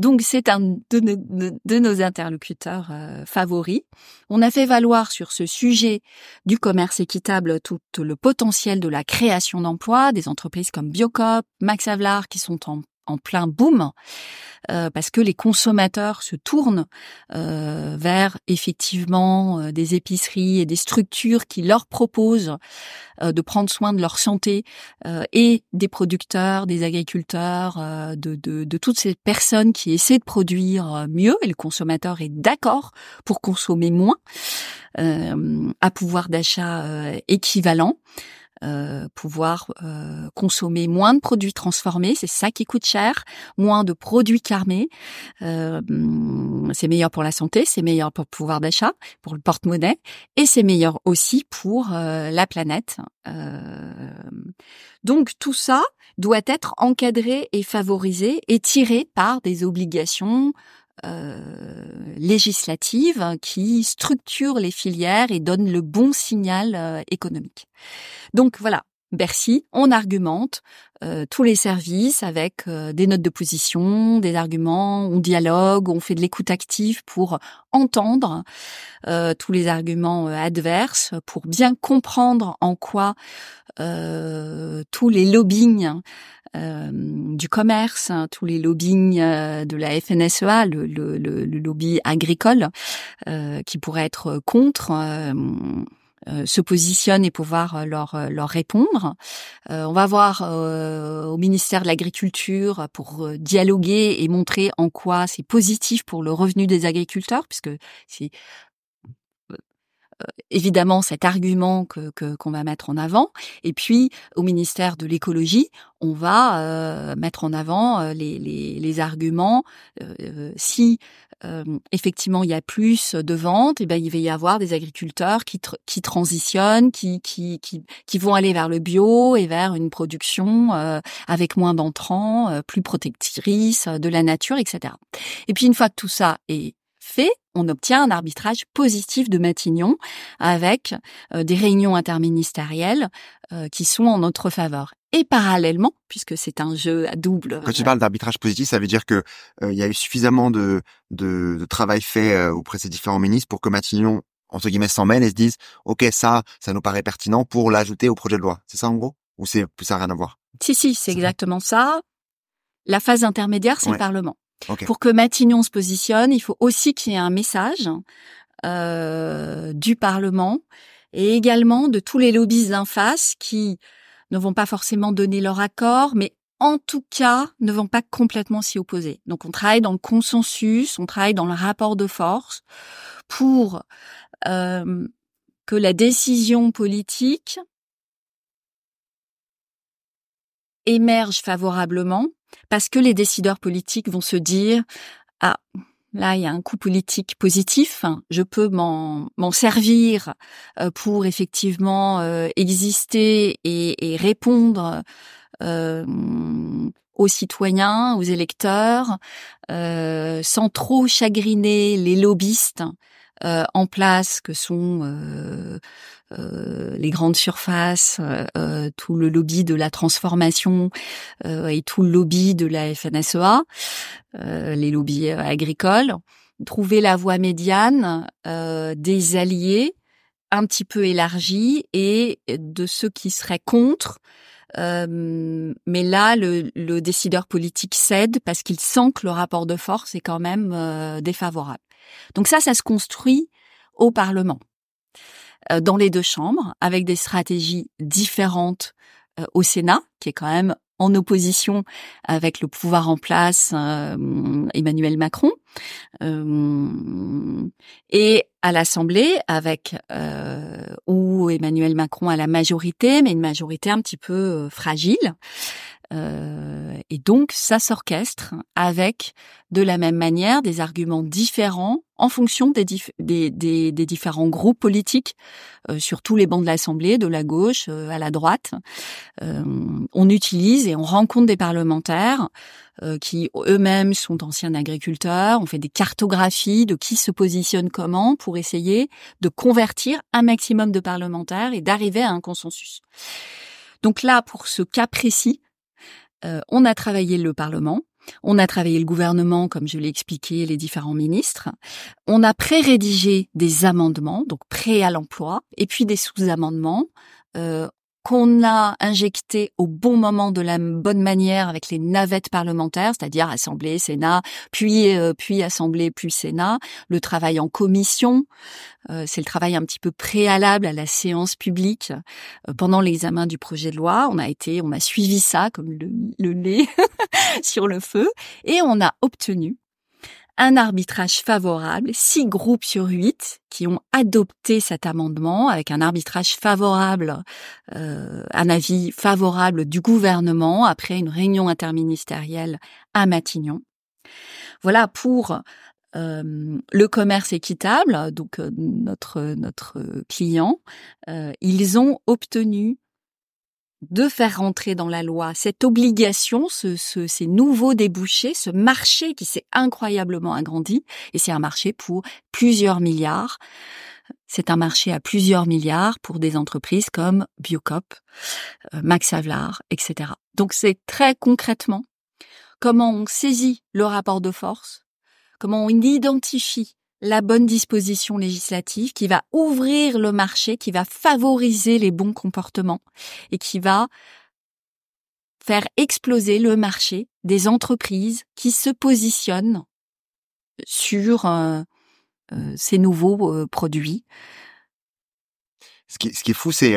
Donc c'est un de, nos interlocuteurs euh, favoris. On a fait valoir sur ce sujet du commerce équitable tout le potentiel de la création d'emplois, des entreprises comme Biocop, Max qui sont en en plein boom euh, parce que les consommateurs se tournent euh, vers effectivement euh, des épiceries et des structures qui leur proposent de prendre soin de leur santé et des producteurs, des agriculteurs, de, toutes ces personnes qui essaient de produire mieux et le consommateur est d'accord pour consommer moins à pouvoir d'achat équivalent. Euh, pouvoir euh, consommer moins de produits transformés, c'est ça qui coûte cher, moins de produits carmés. Euh, c'est meilleur pour la santé, c'est meilleur pour le pouvoir d'achat, pour le porte-monnaie, et c'est meilleur aussi pour la planète. donc tout ça doit être encadré et favorisé et tiré par des obligations euh, législative qui structure les filières et donne le bon signal euh, économique. Donc voilà, Bercy, on argumente euh, tous les services avec des notes de position, des arguments, on dialogue, on fait de l'écoute active pour entendre tous les arguments adverses, pour bien comprendre en quoi tous les lobbying euh, du commerce, hein, tous les lobbying euh, de la FNSEA, le, lobby agricole, euh, qui pourrait être contre. se positionne et pouvoir leur, répondre. on va voir au ministère de l'Agriculture pour dialoguer et montrer en quoi c'est positif pour le revenu des agriculteurs, puisque c'est évidemment cet argument que qu'on va mettre en avant. Et puis au ministère de l'écologie, on va euh, mettre en avant euh, les, les, les arguments. si effectivement il y a plus de ventes, et eh ben il va y avoir des agriculteurs qui, qui transitionnent, qui, qui, qui, qui vont aller vers le bio et vers une production avec moins d'entrants, plus protectrice de la nature, etc. Et puis une fois que tout ça est fait, on obtient un arbitrage positif de Matignon avec euh, des réunions interministérielles euh, qui sont en notre faveur. Et parallèlement, puisque c'est un jeu à double. Quand tu parles d'arbitrage positif, ça veut dire que euh, il y a eu suffisamment de, de, travail fait auprès de ces différents ministres pour que Matignon entre guillemets s'en mêle et se dise ok ça ça nous paraît pertinent pour l'ajouter au projet de loi. C'est ça en gros? Ou c'est ça n'a rien à voir? Si si, c'est exactement ça. La phase intermédiaire, c'est le Parlement. Pour que Matignon se positionne, il faut aussi qu'il y ait un message euh, du Parlement et également de tous les lobbies d'en face qui ne vont pas forcément donner leur accord, mais en tout cas ne vont pas complètement s'y opposer. Donc on travaille dans le consensus, on travaille dans le rapport de force pour euh, que la décision politique émerge favorablement parce que les décideurs politiques vont se dire ah là il y a un coup politique positif, je peux m'en servir euh, pour effectivement euh, exister et, répondre euh, aux citoyens, aux électeurs, sans trop chagriner les lobbyistes en place que sont euh, les grandes surfaces, euh, euh, tout le lobby de la transformation et tout le lobby de la FNSEA, les lobbies agricoles, trouver la voie médiane des alliés un petit peu élargie et de ceux qui seraient contre. mais là, le, le, décideur politique cède parce qu'il sent que le rapport de force est quand même défavorable. Donc ça, ça se construit au Parlement. Euh, dans les deux chambres, avec des stratégies différentes euh, au Sénat, qui est quand même en opposition avec le pouvoir en place euh, Emmanuel Macron et à l'Assemblée avec où Emmanuel Macron a la majorité mais une majorité un petit peu fragile Euh, et donc, ça s'orchestre avec, de la même manière, des arguments différents en fonction des, des, des, des, différents groupes politiques euh, sur tous les bancs de l'Assemblée, de la gauche euh, à la droite. Euh, on utilise et on rencontre des parlementaires qui eux-mêmes sont anciens agriculteurs. On fait des cartographies de qui se positionne comment pour essayer de convertir un maximum de parlementaires et d'arriver à un consensus. Donc là, pour ce cas précis, euh, on a travaillé le Parlement, on a travaillé le gouvernement, comme je l'ai expliqué, les différents ministres. On a pré-rédigé des amendements, donc prêts à l'emploi, et puis des sous-amendements. Euh, qu'on a injecté au bon moment de la bonne manière avec les navettes parlementaires, c'est-à-dire Assemblée, Sénat, puis euh, puis Assemblée, puis Sénat, le travail en commission, euh, c'est le travail un petit peu préalable à la séance publique euh, pendant l'examen du projet de loi. On a été, on a suivi ça comme le, le lait sur le feu et on a obtenu un arbitrage favorable, six groupes sur huit qui ont adopté cet amendement avec un arbitrage favorable, euh, un avis favorable du gouvernement après une réunion interministérielle à Matignon. Voilà pour euh, le commerce équitable, donc euh, notre notre client, ils ont obtenu de faire rentrer dans la loi cette obligation, ce, ces nouveaux débouchés, ce marché qui s'est incroyablement agrandi, et c'est un marché pour plusieurs milliards. C'est un marché à plusieurs milliards pour des entreprises comme Biocop, euh, Max Havelaar, etc. Donc c'est très concrètement comment on saisit le rapport de force, comment on identifie la bonne disposition législative qui va ouvrir le marché, qui va favoriser les bons comportements et qui va faire exploser le marché des entreprises qui se positionnent sur euh, euh, ces nouveaux euh, produits. Ce qui, ce qui est fou, c'est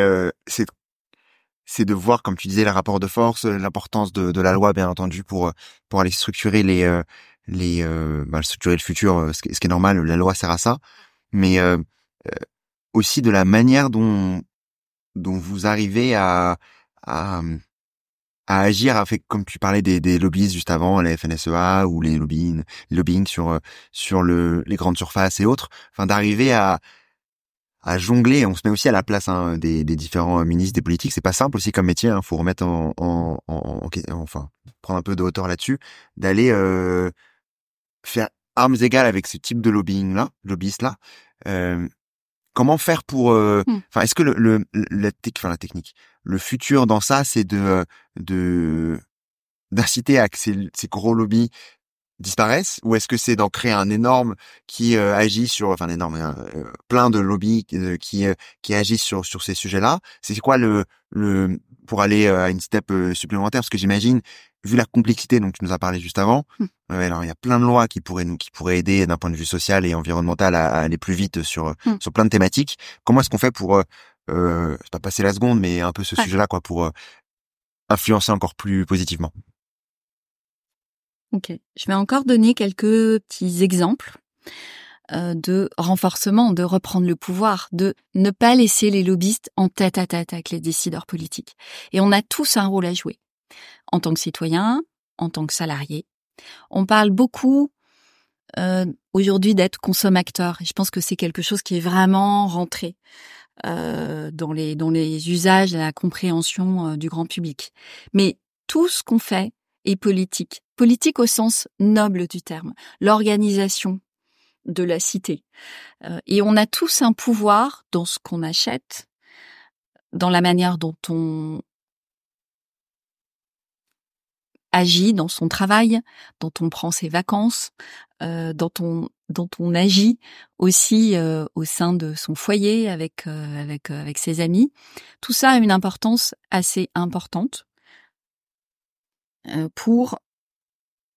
c'est de voir, comme tu disais, le rapport de force, l'importance de, de, la loi, bien entendu, pour pour aller structurer les les euh, bah, structurer le futur, euh, ce qui, est normal, la loi sert à ça, mais euh, euh, aussi de la manière dont dont vous arrivez à à, à agir avec comme tu parlais des, des lobbyistes juste avant la FNSEA ou les lobbying lobbying sur sur le les grandes surfaces et autres enfin d'arriver à à jongler. On se met aussi à la place hein, des, des différents ministres des politiques. C'est pas simple aussi comme métier hein, faut remettre en, en, en, enfin prendre un peu de hauteur là-dessus d'aller euh, faire armes égales avec ce type de lobbying là, lobbyiste là. Euh, comment faire pour, euh, hmm. enfin, est-ce que le, le la, enfin, la technique, le futur dans ça, c'est de de d'inciter à que ces, ces gros lobbies disparaissent ou est-ce que c'est d'en créer un énorme qui euh, agit sur enfin énorme hein, plein de lobbies qui qui agissent sur sur ces sujets-là? C'est quoi le le pour aller à une step supplémentaire? Parce que j'imagine vu la complexité dont tu nous as parlé juste avant, euh, alors il y a plein de lois qui pourraient nous qui pourraient aider d'un point de vue social et environnemental à, aller plus vite sur hmm. sur plein de thématiques. Comment est-ce qu'on fait pour euh, euh pas passer la seconde, mais un peu ce sujet-là quoi pour euh, influencer encore plus positivement? Ok, je vais encore donner quelques petits exemples de renforcement, de reprendre le pouvoir, de ne pas laisser les lobbyistes en tête à tête avec les décideurs politiques. Et on a tous un rôle à jouer en tant que citoyen, en tant que salarié. On parle beaucoup euh, aujourd'hui d'être consommateur et je pense que c'est quelque chose qui est vraiment rentré euh, dans les dans les usages et la compréhension euh, du grand public. Mais tout ce qu'on fait est politique, politique au sens noble du terme, l'organisation de la cité. et on a tous un pouvoir dans ce qu'on achète, dans la manière dont on agit dans son travail, dont on prend ses vacances, euh, dont on dont on agit aussi euh, au sein de son foyer avec euh, avec euh, avec ses amis. Tout ça a une importance assez importante pour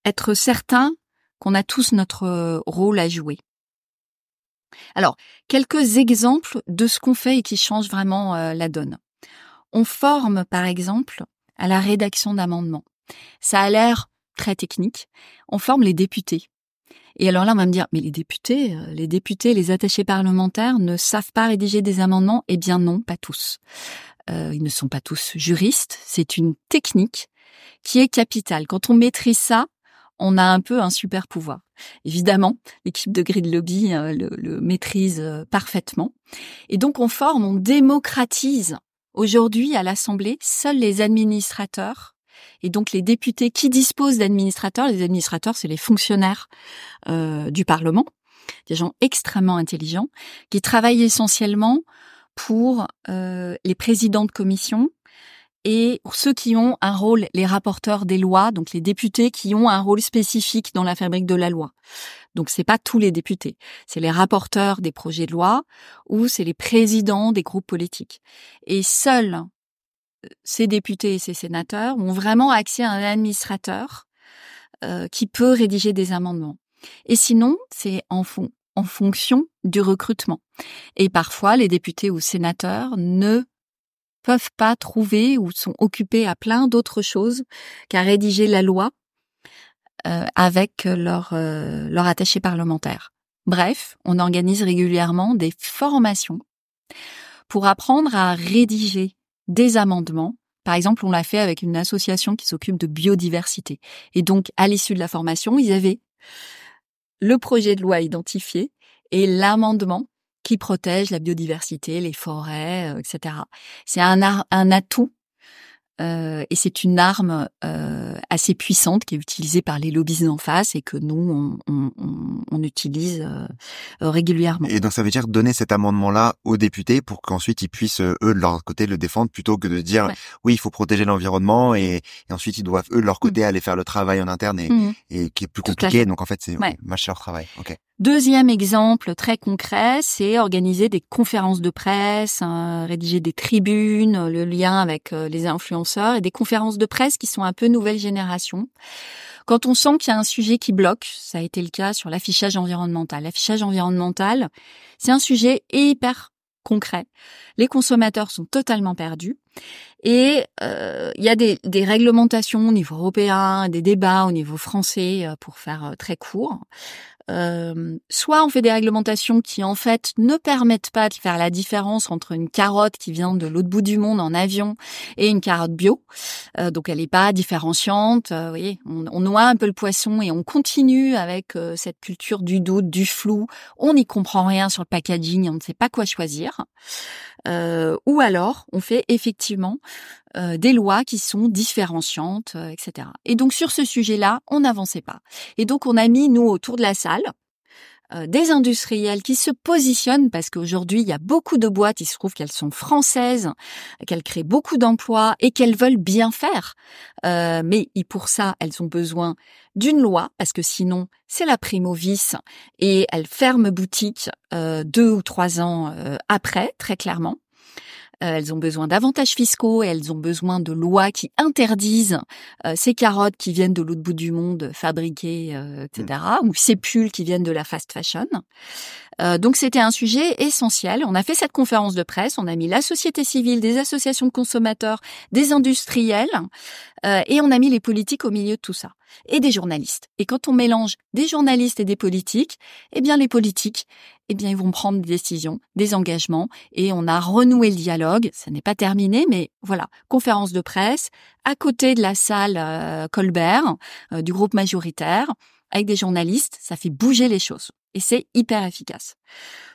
être certain qu'on a tous notre rôle à jouer. Alors, quelques exemples de ce qu'on fait et qui changent vraiment la donne. On forme, par exemple, à la rédaction d'amendements. Ça a l'air très technique. On forme les députés. Et alors là, on va me dire, mais les députés, euh, les députés, les attachés parlementaires ne savent pas rédiger des amendements? Eh bien non, pas tous. Euh, ils ne sont pas tous juristes. C'est une technique qui est capital. Quand on maîtrise ça, on a un peu un super pouvoir. Évidemment, l'équipe de Grid Lobby euh, le, maîtrise euh, parfaitement. Et donc on forme, on démocratise. Aujourd'hui, à l'Assemblée, seuls les administrateurs et donc les députés qui disposent d'administrateurs, les administrateurs, c'est les fonctionnaires euh, du Parlement, des gens extrêmement intelligents, qui travaillent essentiellement pour les présidents de commission, et ceux qui ont un rôle, les rapporteurs des lois, donc les députés qui ont un rôle spécifique dans la fabrique de la loi. Donc c'est pas tous les députés, c'est les rapporteurs des projets de loi ou c'est les présidents des groupes politiques. Et seuls euh, ces députés et ces sénateurs ont vraiment accès à un administrateur euh, qui peut rédiger des amendements. Et sinon, c'est en fonction du recrutement. Et parfois, les députés ou sénateurs ne peuvent pas trouver ou sont occupés à plein d'autres choses qu'à rédiger la loi euh, avec leur, euh, leur attaché parlementaire. Bref, on organise régulièrement des formations pour apprendre à rédiger des amendements. Par exemple, on l'a fait avec une association qui s'occupe de biodiversité. Et donc, à l'issue de la formation, ils avaient le projet de loi identifié et l'amendement qui protège la biodiversité, les forêts, euh, etc. C'est un, un atout euh, et c'est une arme euh, assez puissante qui est utilisée par les lobbies en face et que nous on, on, on utilise euh, régulièrement. Et donc ça veut dire donner cet amendement-là aux députés pour qu'ensuite ils puissent eux de leur côté le défendre plutôt que de dire oui il faut protéger l'environnement et, et, ensuite ils doivent eux de leur côté mmh. aller faire le travail en interne et, mmh. et qui est plus compliqué. Donc en fait c'est ouais. mâcher leur travail. Ok. Deuxième exemple très concret, c'est organiser des conférences de presse, hein, rédiger des tribunes, le lien avec euh, les influenceurs et des conférences de presse qui sont un peu nouvelle génération. Quand on sent qu'il y a un sujet qui bloque, ça a été le cas sur l'affichage environnemental. L'affichage environnemental, c'est un sujet hyper concret. Les consommateurs sont totalement perdus. Et euh, il y a des, réglementations au niveau européen, des débats au niveau français, euh, pour faire très court. Euh, soit on fait des réglementations qui en fait ne permettent pas de faire la différence entre une carotte qui vient de l'autre bout du monde en avion et une carotte bio, euh, donc elle n'est pas différenciante. Euh, vous voyez, on, on, noie un peu le poisson et on continue avec euh, cette culture du doute, du flou. On n'y comprend rien sur le packaging, on ne sait pas quoi choisir. Euh, ou alors on fait effectivement euh, des lois qui sont différenciantes, euh, etc. Et donc sur ce sujet-là, on n'avançait pas. Et donc on a mis nous autour de la salle euh, des industriels qui se positionnent parce qu'aujourd'hui il y a beaucoup de boîtes, il se trouve qu'elles sont françaises, qu'elles créent beaucoup d'emplois et qu'elles veulent bien faire. Euh, mais pour ça, elles ont besoin d'une loi parce que sinon c'est la prime au vice et elles ferment boutique euh, deux ou trois ans après, très clairement. Euh, elles ont besoin d'avantages fiscaux elles ont besoin de lois qui interdisent euh, ces carottes qui viennent de l'autre bout du monde fabriquées, euh, etc., mmh. ou ces pulls qui viennent de la fast fashion. donc c'était un sujet essentiel. On a fait cette conférence de presse, on a mis la société civile, des associations de consommateurs, des industriels, et on a mis les politiques au milieu de tout ça et des journalistes. Et quand on mélange des journalistes et des politiques, eh bien les politiques, eh bien ils vont prendre des décisions, des engagements et on a renoué le dialogue. Ça n'est pas terminé, mais voilà, conférence de presse à côté de la salle euh, Colbert euh, du groupe majoritaire avec des journalistes, ça fait bouger les choses et c'est hyper efficace.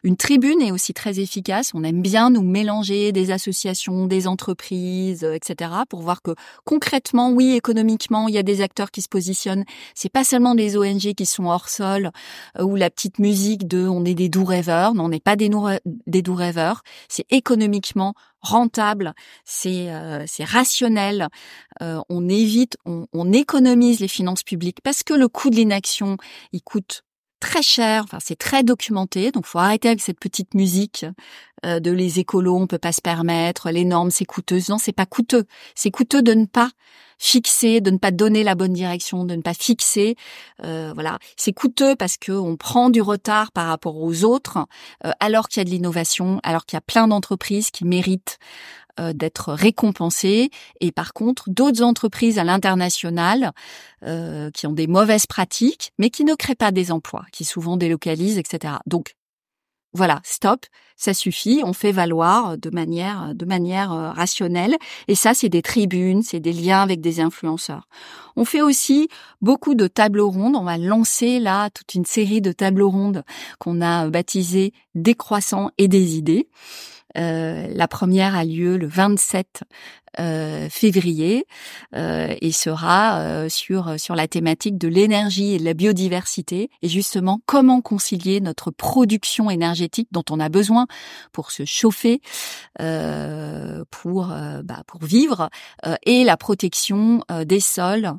Une tribune est aussi très efficace. On aime bien nous mélanger des associations, des entreprises, euh, etc. pour voir que concrètement, oui, économiquement, il y a des acteurs qui se positionnent. C'est pas seulement des ONG qui sont hors sol euh, ou la petite musique de on est des doux rêveurs. Non, on n'est pas des, des doux rêveurs. C'est économiquement rentable, c'est euh, c'est rationnel. on évite, on, on économise les finances publiques parce que le coût de l'inaction, il coûte très cher, enfin c'est très documenté, donc faut arrêter avec cette petite musique euh, de les écolos, on peut pas se permettre, les normes c'est coûteux. Non, c'est pas coûteux. C'est coûteux de ne pas fixer, de ne pas donner la bonne direction, de ne pas fixer. Euh, voilà, c'est coûteux parce que on prend du retard par rapport aux autres, euh, alors qu'il y a de l'innovation, alors qu'il y a plein d'entreprises qui méritent euh, d'être récompensées et par contre d'autres entreprises à l'international euh, qui ont des mauvaises pratiques mais qui ne créent pas des emplois, qui souvent délocalisent, etc. Donc voilà, stop, ça suffit, on fait valoir de manière de manière euh, rationnelle et ça c'est des tribunes, c'est des liens avec des influenceurs. On fait aussi beaucoup de tables rondes, on va lancer là toute une série de tables rondes qu'on a baptisées décroissants et des idées. Euh, la première a lieu le 27 euh, février euh, et sera euh, sur sur la thématique de l'énergie et de la biodiversité et justement comment concilier notre production énergétique dont on a besoin pour se chauffer pour bah, pour vivre et la protection des sols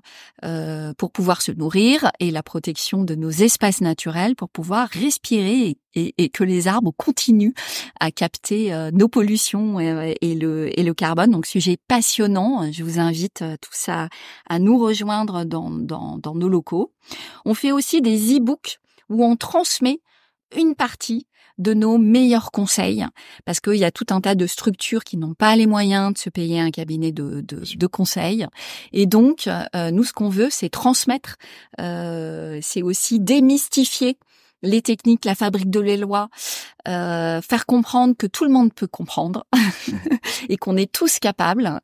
pour pouvoir se nourrir et la protection de nos espaces naturels pour pouvoir respirer et, et, que les arbres continuent à capter nos pollutions et, et, le, et le carbone. Donc sujet passionnant. Je vous invite euh, tous à, à nous rejoindre dans, dans, dans nos locaux. On fait aussi des e-books où on transmet une partie de nos meilleurs conseils, parce qu'il y a tout un tas de structures qui n'ont pas les moyens de se payer un cabinet de, de, de conseils. Et donc, euh, nous, ce qu'on veut, c'est transmettre, euh, c'est aussi démystifier les techniques, la fabrique de les lois, euh, faire comprendre que tout le monde peut comprendre et qu'on est tous capables.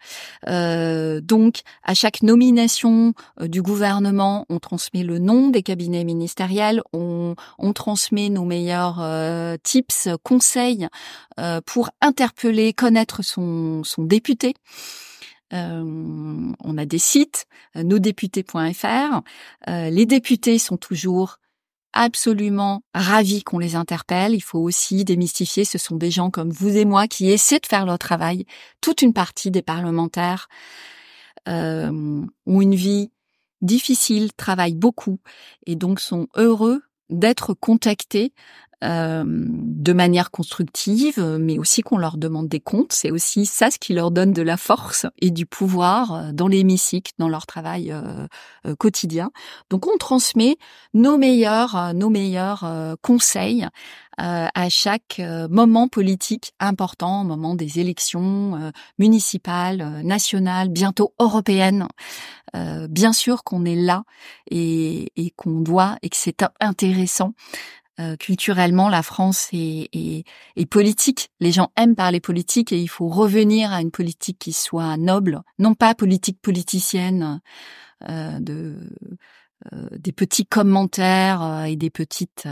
Euh, donc, à chaque nomination euh, du gouvernement, on transmet le nom des cabinets ministériels, on, on transmet nos meilleurs tips, conseils pour interpeller, connaître son, son député. on a des sites, nosdéputés.fr. les députés sont toujours absolument ravis qu'on les interpelle. Il faut aussi démystifier, ce sont des gens comme vous et moi qui essaient de faire leur travail. Toute une partie des parlementaires euh, ont une vie difficile, travaillent beaucoup et donc sont heureux d'être contactés euh, de manière constructive, mais aussi qu'on leur demande des comptes. C'est aussi ça ce qui leur donne de la force et du pouvoir euh, dans l'hémicycle, dans leur travail euh, quotidien. Donc on transmet nos meilleurs, nos meilleurs conseils à chaque moment politique important, moment des élections municipales, nationales, bientôt européennes. bien sûr qu'on est là et, et qu'on doit et que c'est intéressant euh, culturellement, la France est, est, politique. Les gens aiment parler politique et il faut revenir à une politique qui soit noble, non pas politique politicienne euh, de euh, des petits commentaires et des petites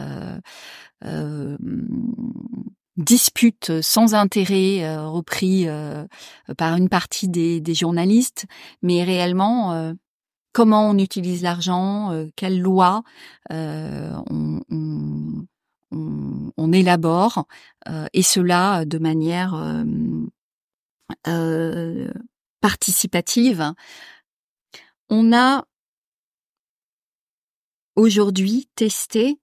disputes sans intérêt repris par une partie des, des journalistes, mais réellement comment on utilise l'argent, euh, quelles lois euh, on, élabore, euh, et cela de manière participative. On a aujourd'hui testé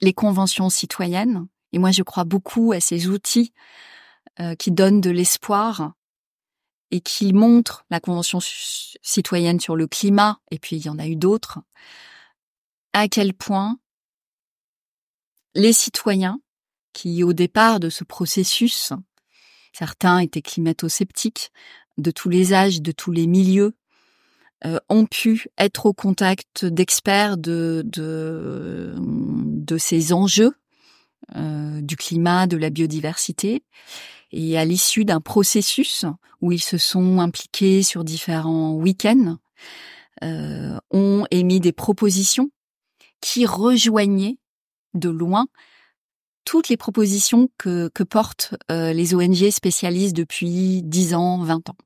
les conventions citoyennes, et moi je crois beaucoup à ces outils qui donnent de l'espoir et qui montre la Convention citoyenne sur le climat, et puis il y en a eu d'autres, à quel point les citoyens qui, au départ de ce processus, certains étaient climato-sceptiques, de tous les âges, de tous les milieux, euh, ont pu être au contact d'experts de, ces enjeux euh, du climat, de la biodiversité, et à l'issue d'un processus où ils se sont impliqués sur différents week-ends, euh, ont émis des propositions qui rejoignaient de loin toutes les propositions que, que portent euh, les ONG spécialistes depuis 10 ans, 20 ans.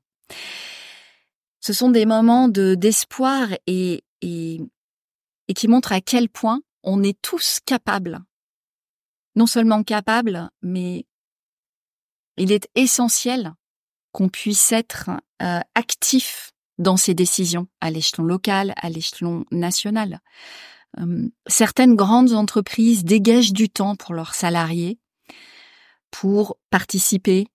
Ce sont des moments de d'espoir et, et, et qui montrent à quel point on est tous capables, non seulement capables, mais il est essentiel qu'on puisse être euh, actif dans ces décisions à l'échelon local, à l'échelon national. Euh, certaines grandes entreprises dégagent du temps pour leurs salariés pour participer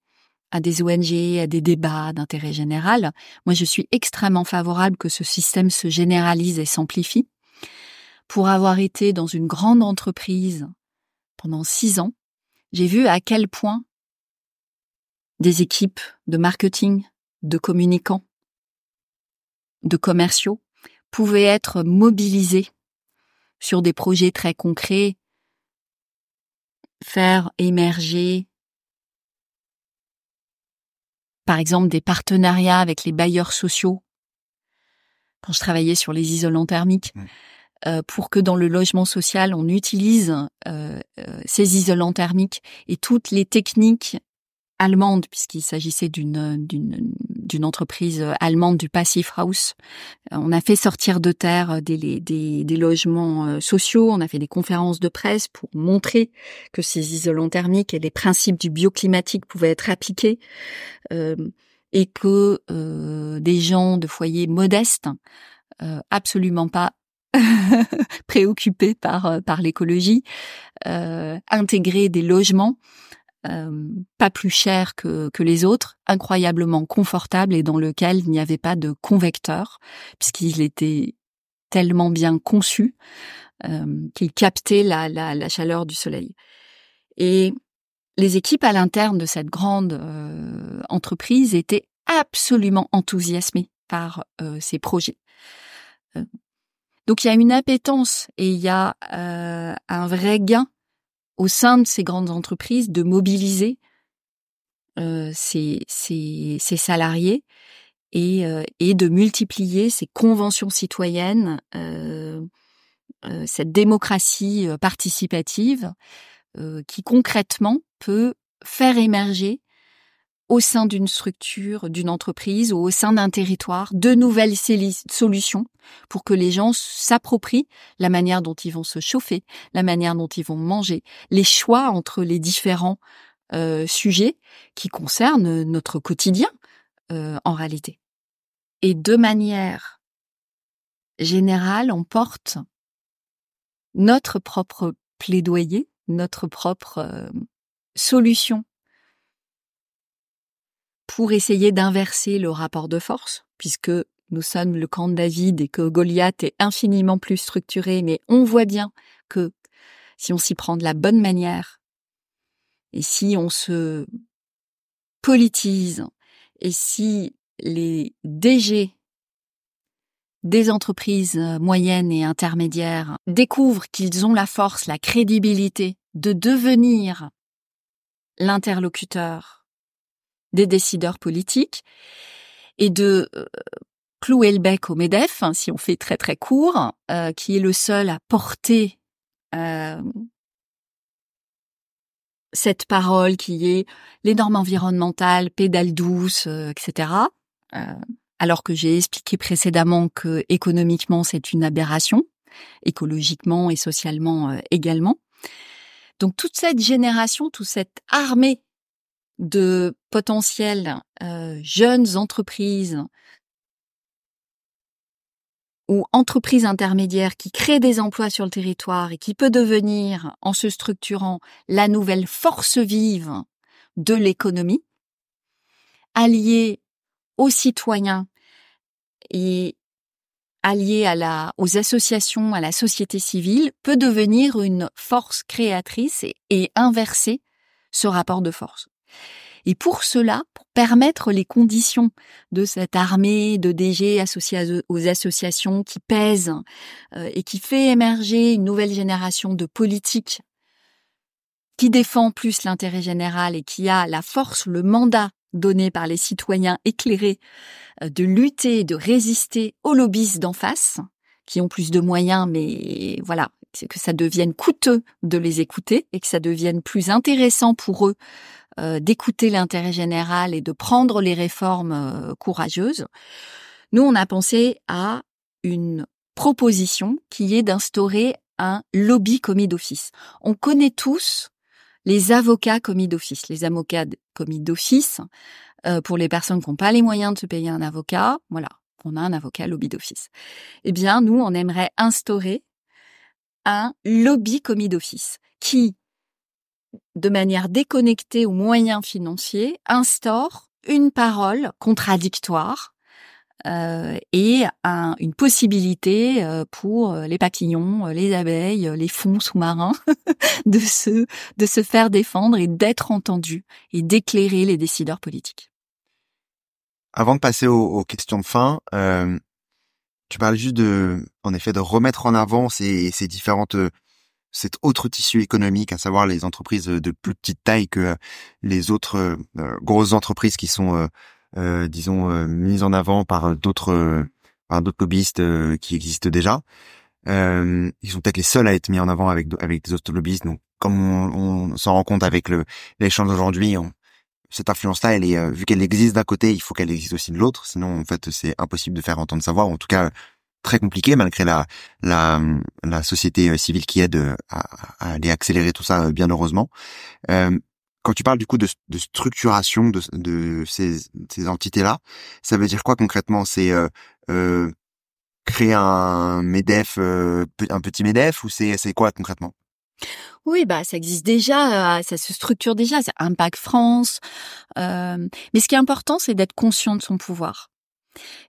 à des ONG, à des débats d'intérêt général. Moi, je suis extrêmement favorable que ce système se généralise et s'amplifie. Pour avoir été dans une grande entreprise pendant six ans, j'ai vu à quel point des équipes de marketing, de communicants, de commerciaux pouvaient être mobilisés sur des projets très concrets faire émerger, par exemple, des partenariats avec les bailleurs sociaux. Quand je travaillais sur les isolants thermiques, euh, pour que dans le logement social, on utilise euh, ces isolants thermiques et toutes les techniques allemande, puisqu'il s'agissait d'une, d'une, d'une entreprise allemande du Passive House. Euh, on a fait sortir de terre euh, des, des, des, logements euh, sociaux, on a fait des conférences de presse pour montrer que ces isolants thermiques et les principes du bioclimatique pouvaient être appliqués euh, et que euh, des gens de foyers modestes, euh, absolument pas préoccupés par, par l'écologie, intégraient des logements euh, pas plus cher que, que les autres, incroyablement confortable et dans lequel il n'y avait pas de convecteur, puisqu'il était tellement bien conçu euh, qu'il captait la, la, la, chaleur du soleil. Et les équipes à l'interne de cette grande euh, entreprise étaient absolument enthousiasmées par euh, ces projets. Euh, donc il y a une appétence et il y a un vrai gain au sein de ces grandes entreprises de mobiliser euh, ces, salariés et, euh, et, de multiplier ces conventions citoyennes, euh, euh cette démocratie participative qui concrètement peut faire émerger au sein d'une structure, d'une entreprise ou au sein d'un territoire, de nouvelles solutions pour que les gens s'approprient la manière dont ils vont se chauffer, la manière dont ils vont manger, les choix entre les différents euh, sujets qui concernent notre quotidien euh, en réalité. Et de manière générale, on porte notre propre plaidoyer, notre propre euh, solution pour essayer d'inverser le rapport de force, puisque nous sommes le camp de David et que Goliath est infiniment plus structuré, mais on voit bien que si on s'y prend de la bonne manière, et si on se politise, et si les DG des entreprises moyennes et intermédiaires découvrent qu'ils ont la force, la crédibilité de devenir l'interlocuteur des décideurs politiques et de euh, clouer le bec au MEDEF, hein, si on fait très très court, euh, qui est le seul à porter euh, cette parole qui est les normes environnementales, pédale douce, euh, etc. Alors que j'ai expliqué précédemment que économiquement c'est une aberration, écologiquement et socialement également. Donc toute cette génération, toute cette armée de potentielles euh, jeunes entreprises ou entreprises intermédiaires qui créent des emplois sur le territoire et qui peut devenir, en se structurant, la nouvelle force vive de l'économie, alliée aux citoyens et alliée aux associations, à la société civile, peut devenir une force créatrice et inverser ce rapport de force. Et pour cela, pour permettre les conditions de cette armée de DG associée aux associations qui pèsent euh, et qui fait émerger une nouvelle génération de politiques qui défend plus l'intérêt général et qui a la force, le mandat donné par les citoyens éclairés euh, de lutter, de résister aux lobbies d'en face, qui ont plus de moyens, mais voilà, que ça devienne coûteux de les écouter et que ça devienne plus intéressant pour eux d'écouter l'intérêt général et de prendre les réformes euh, courageuses. Nous, on a pensé à une proposition qui est d'instaurer un lobby commis d'office. On connaît tous les avocats commis d'office. Les avocats commis d'office, euh, pour les personnes qui n'ont pas les moyens de se payer un avocat, voilà, on a un avocat lobby d'office. Eh bien, nous, on aimerait instaurer un lobby commis d'office qui, de manière déconnectée aux moyens financiers, instaure une parole contradictoire euh, et un, une possibilité euh, pour les papillons, les abeilles, les fonds sous-marins de se de se faire défendre et d'être entendus et d'éclairer les décideurs politiques. Avant de passer aux, aux questions de fin, euh, tu parles juste de, en effet, de remettre en avant ces, ces différentes cet autre tissu économique, à savoir les entreprises de plus petite taille que les autres grosses entreprises qui sont, disons, mises en avant par d'autres par d'autres lobbyistes qui existent déjà. ils sont peut-être les seuls à être mis en avant avec avec des autres lobbyistes. Donc, comme on, s'en rend compte avec l'échange d'aujourd'hui, cette influence-là, elle est vu qu'elle existe d'un côté, il faut qu'elle existe aussi de l'autre. Sinon, en fait, c'est impossible de faire entendre sa voix. En tout cas, très compliqué malgré la la, la société euh, civile qui aide euh, à, aller accélérer tout ça euh, bien heureusement. Euh, quand tu parles du coup de, de structuration de, de ces, ces entités-là, ça veut dire quoi concrètement? C'est euh, créer un MEDEF, un petit MEDEF ou c'est quoi concrètement? Oui, bah ça existe déjà, ça se structure déjà, c'est Impact France. Euh, mais ce qui est important, c'est d'être conscient de son pouvoir.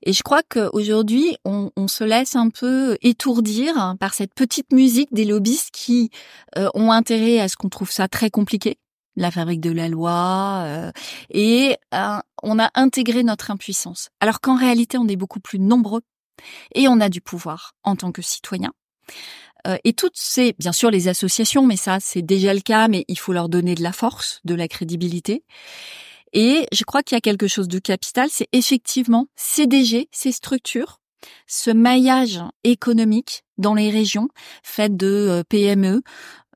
Et je crois qu'aujourd'hui, on, on, se laisse un peu étourdir par cette petite musique des lobbyistes qui euh, ont intérêt à ce qu'on trouve ça très compliqué, la fabrique de la loi, euh, et euh, on a intégré notre impuissance. Alors qu'en réalité, on est beaucoup plus nombreux et on a du pouvoir en tant que citoyen. et toutes ces, bien sûr, les associations, mais ça, c'est déjà le cas, mais il faut leur donner de la force, de la crédibilité. Et je crois qu'il y a quelque chose de capital, c'est effectivement CDG, ces structures, ce maillage économique dans les régions, fait de euh, PME,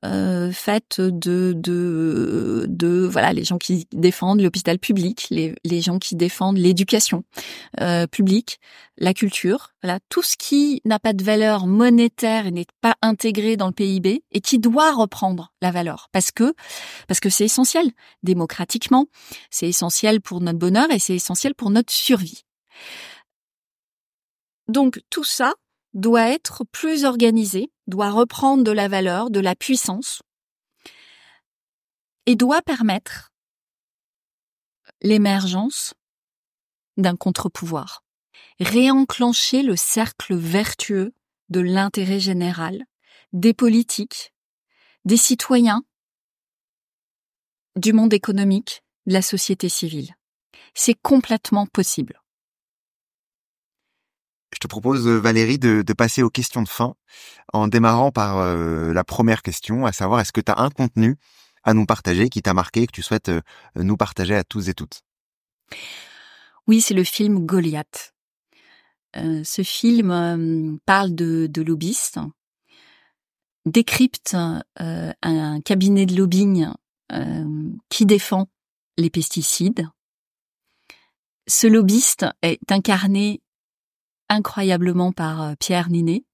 euh, de, de, de voilà les gens qui défendent l'hôpital public, les, les gens qui défendent l'éducation euh, publique, la culture, voilà tout ce qui n'a pas de valeur monétaire et n'est pas intégré dans le PIB et qui doit reprendre la valeur parce que parce que c'est essentiel démocratiquement, c'est essentiel pour notre bonheur et c'est essentiel pour notre survie. Donc tout ça, doit être plus organisé, doit reprendre de la valeur, de la puissance, et doit permettre l'émergence d'un contre-pouvoir, réenclencher le cercle vertueux de l'intérêt général, des politiques, des citoyens, du monde économique, de la société civile. C'est complètement possible. Je te propose, euh, Valérie, de, passer aux questions de fin en démarrant par euh, la première question, à savoir est-ce que tu as un contenu à nous partager qui t'a marqué, que tu souhaites euh, nous partager à tous et toutes? Oui, c'est le film Goliath. ce film parle de, de lobbyistes, décrypte un cabinet de lobbying qui défend les pesticides. Ce lobbyiste est incarné incroyablement par euh, Pierre Ninet.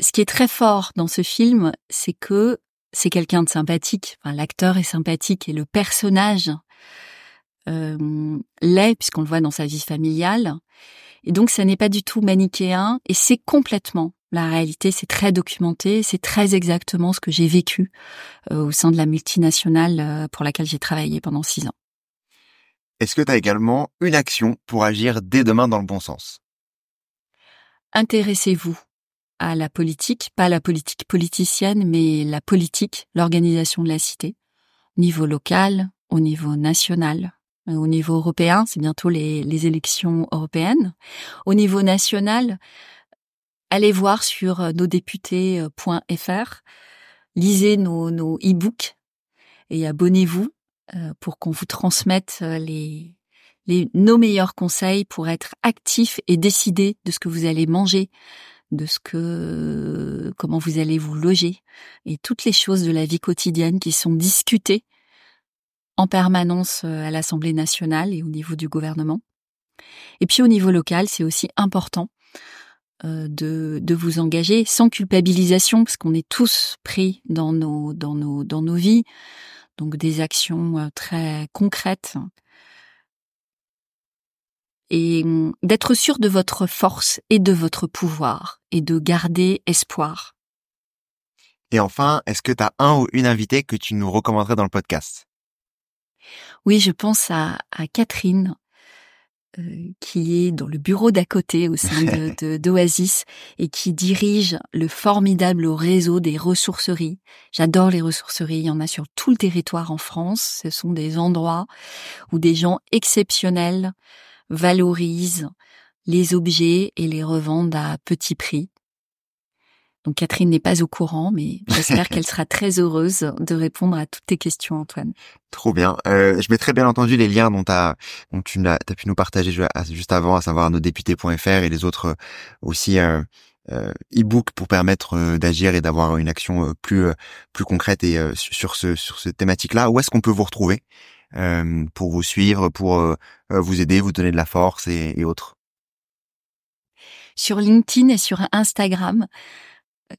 Ce qui est très fort dans ce film, c'est que c'est quelqu'un de sympathique. L'acteur est sympathique et le personnage euh, l'est puisqu'on le voit dans sa vie familiale. Et donc, ça n'est pas du tout manichéen et c'est complètement la réalité. C'est très documenté. C'est très exactement ce que j'ai vécu euh, au sein de la multinationale euh, pour laquelle j'ai travaillé pendant six ans. Est-ce que tu as également une action pour agir dès demain dans le bon sens? Intéressez-vous à la politique, pas la politique politicienne, mais la politique, l'organisation de la cité, au niveau local, au niveau national, euh, au niveau européen, c'est bientôt les, élections européennes. Au niveau national, allez voir sur euh, nosdéputés.fr, lisez nos, nos e-books et abonnez-vous euh, pour qu'on vous transmette les, nos meilleurs conseils pour être actif et décider de ce que vous allez manger, de ce que comment vous allez vous loger et toutes les choses de la vie quotidienne qui sont discutées en permanence euh, à l'Assemblée nationale et au niveau du gouvernement. Et puis au niveau local, c'est aussi important euh, de, de vous engager sans culpabilisation parce qu'on est tous pris dans nos dans nos dans nos vies. Donc des actions euh, très concrètes et hum, d'être sûr de votre force et de votre pouvoir et de garder espoir. Et enfin, est-ce que tu as un ou une invitée que tu nous recommanderais dans le podcast? Oui, je pense à, à Catherine, euh, qui est dans le bureau d'à côté au sein de d'Oasis et qui dirige le formidable réseau des ressourceries. J'adore les ressourceries, il y en a sur tout le territoire en France. Ce sont des endroits où des gens exceptionnels valorisent les objets et les revendent à petit prix. Donc Catherine n'est pas au courant, mais j'espère qu'elle sera très heureuse de répondre à toutes tes questions, Antoine. Trop bien. Euh, je mettrai bien entendu les liens dont, as, dont tu as, as, pu nous partager juste avant, à savoir nosdéputés.fr et les autres aussi euh, euh, e-book pour permettre euh, d'agir et d'avoir une action plus plus concrète et sur ce sur cette thématique là. Où est-ce qu'on peut vous retrouver? Pour vous suivre, pour vous aider, vous donner de la force et, et autres Sur LinkedIn et sur Instagram,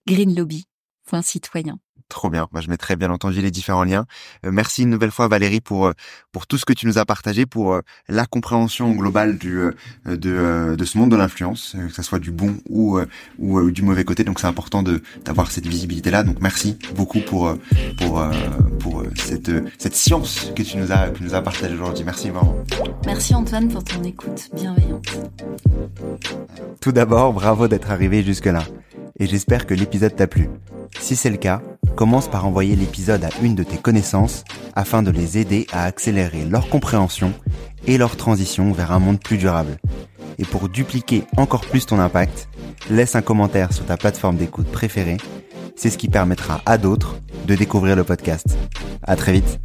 Green Lobby, point citoyen. Trop bien. Bah, je mettrai bien entendu les différents liens. Euh, merci une nouvelle fois Valérie pour euh, pour tout ce que tu nous as partagé, pour euh, la compréhension globale du de de ce monde de l'influence, que ce soit du bon ou ou du mauvais côté. Donc c'est important de d'avoir cette visibilité là. Donc merci beaucoup pour pour pour cette cette science que tu nous as que nous as partagé aujourd'hui. Merci vraiment. Merci Antoine pour ton écoute bienveillante. Tout d'abord, bravo d'être arrivé jusque là et j'espère que l'épisode t'a plu. Si c'est le cas, commence par envoyer l'épisode à une de tes connaissances afin de les aider à accélérer leur compréhension et leur transition vers un monde plus durable. Et pour dupliquer encore plus ton impact, laisse un commentaire sur ta plateforme d'écoute préférée. C'est ce qui permettra à d'autres de découvrir le podcast. À très vite.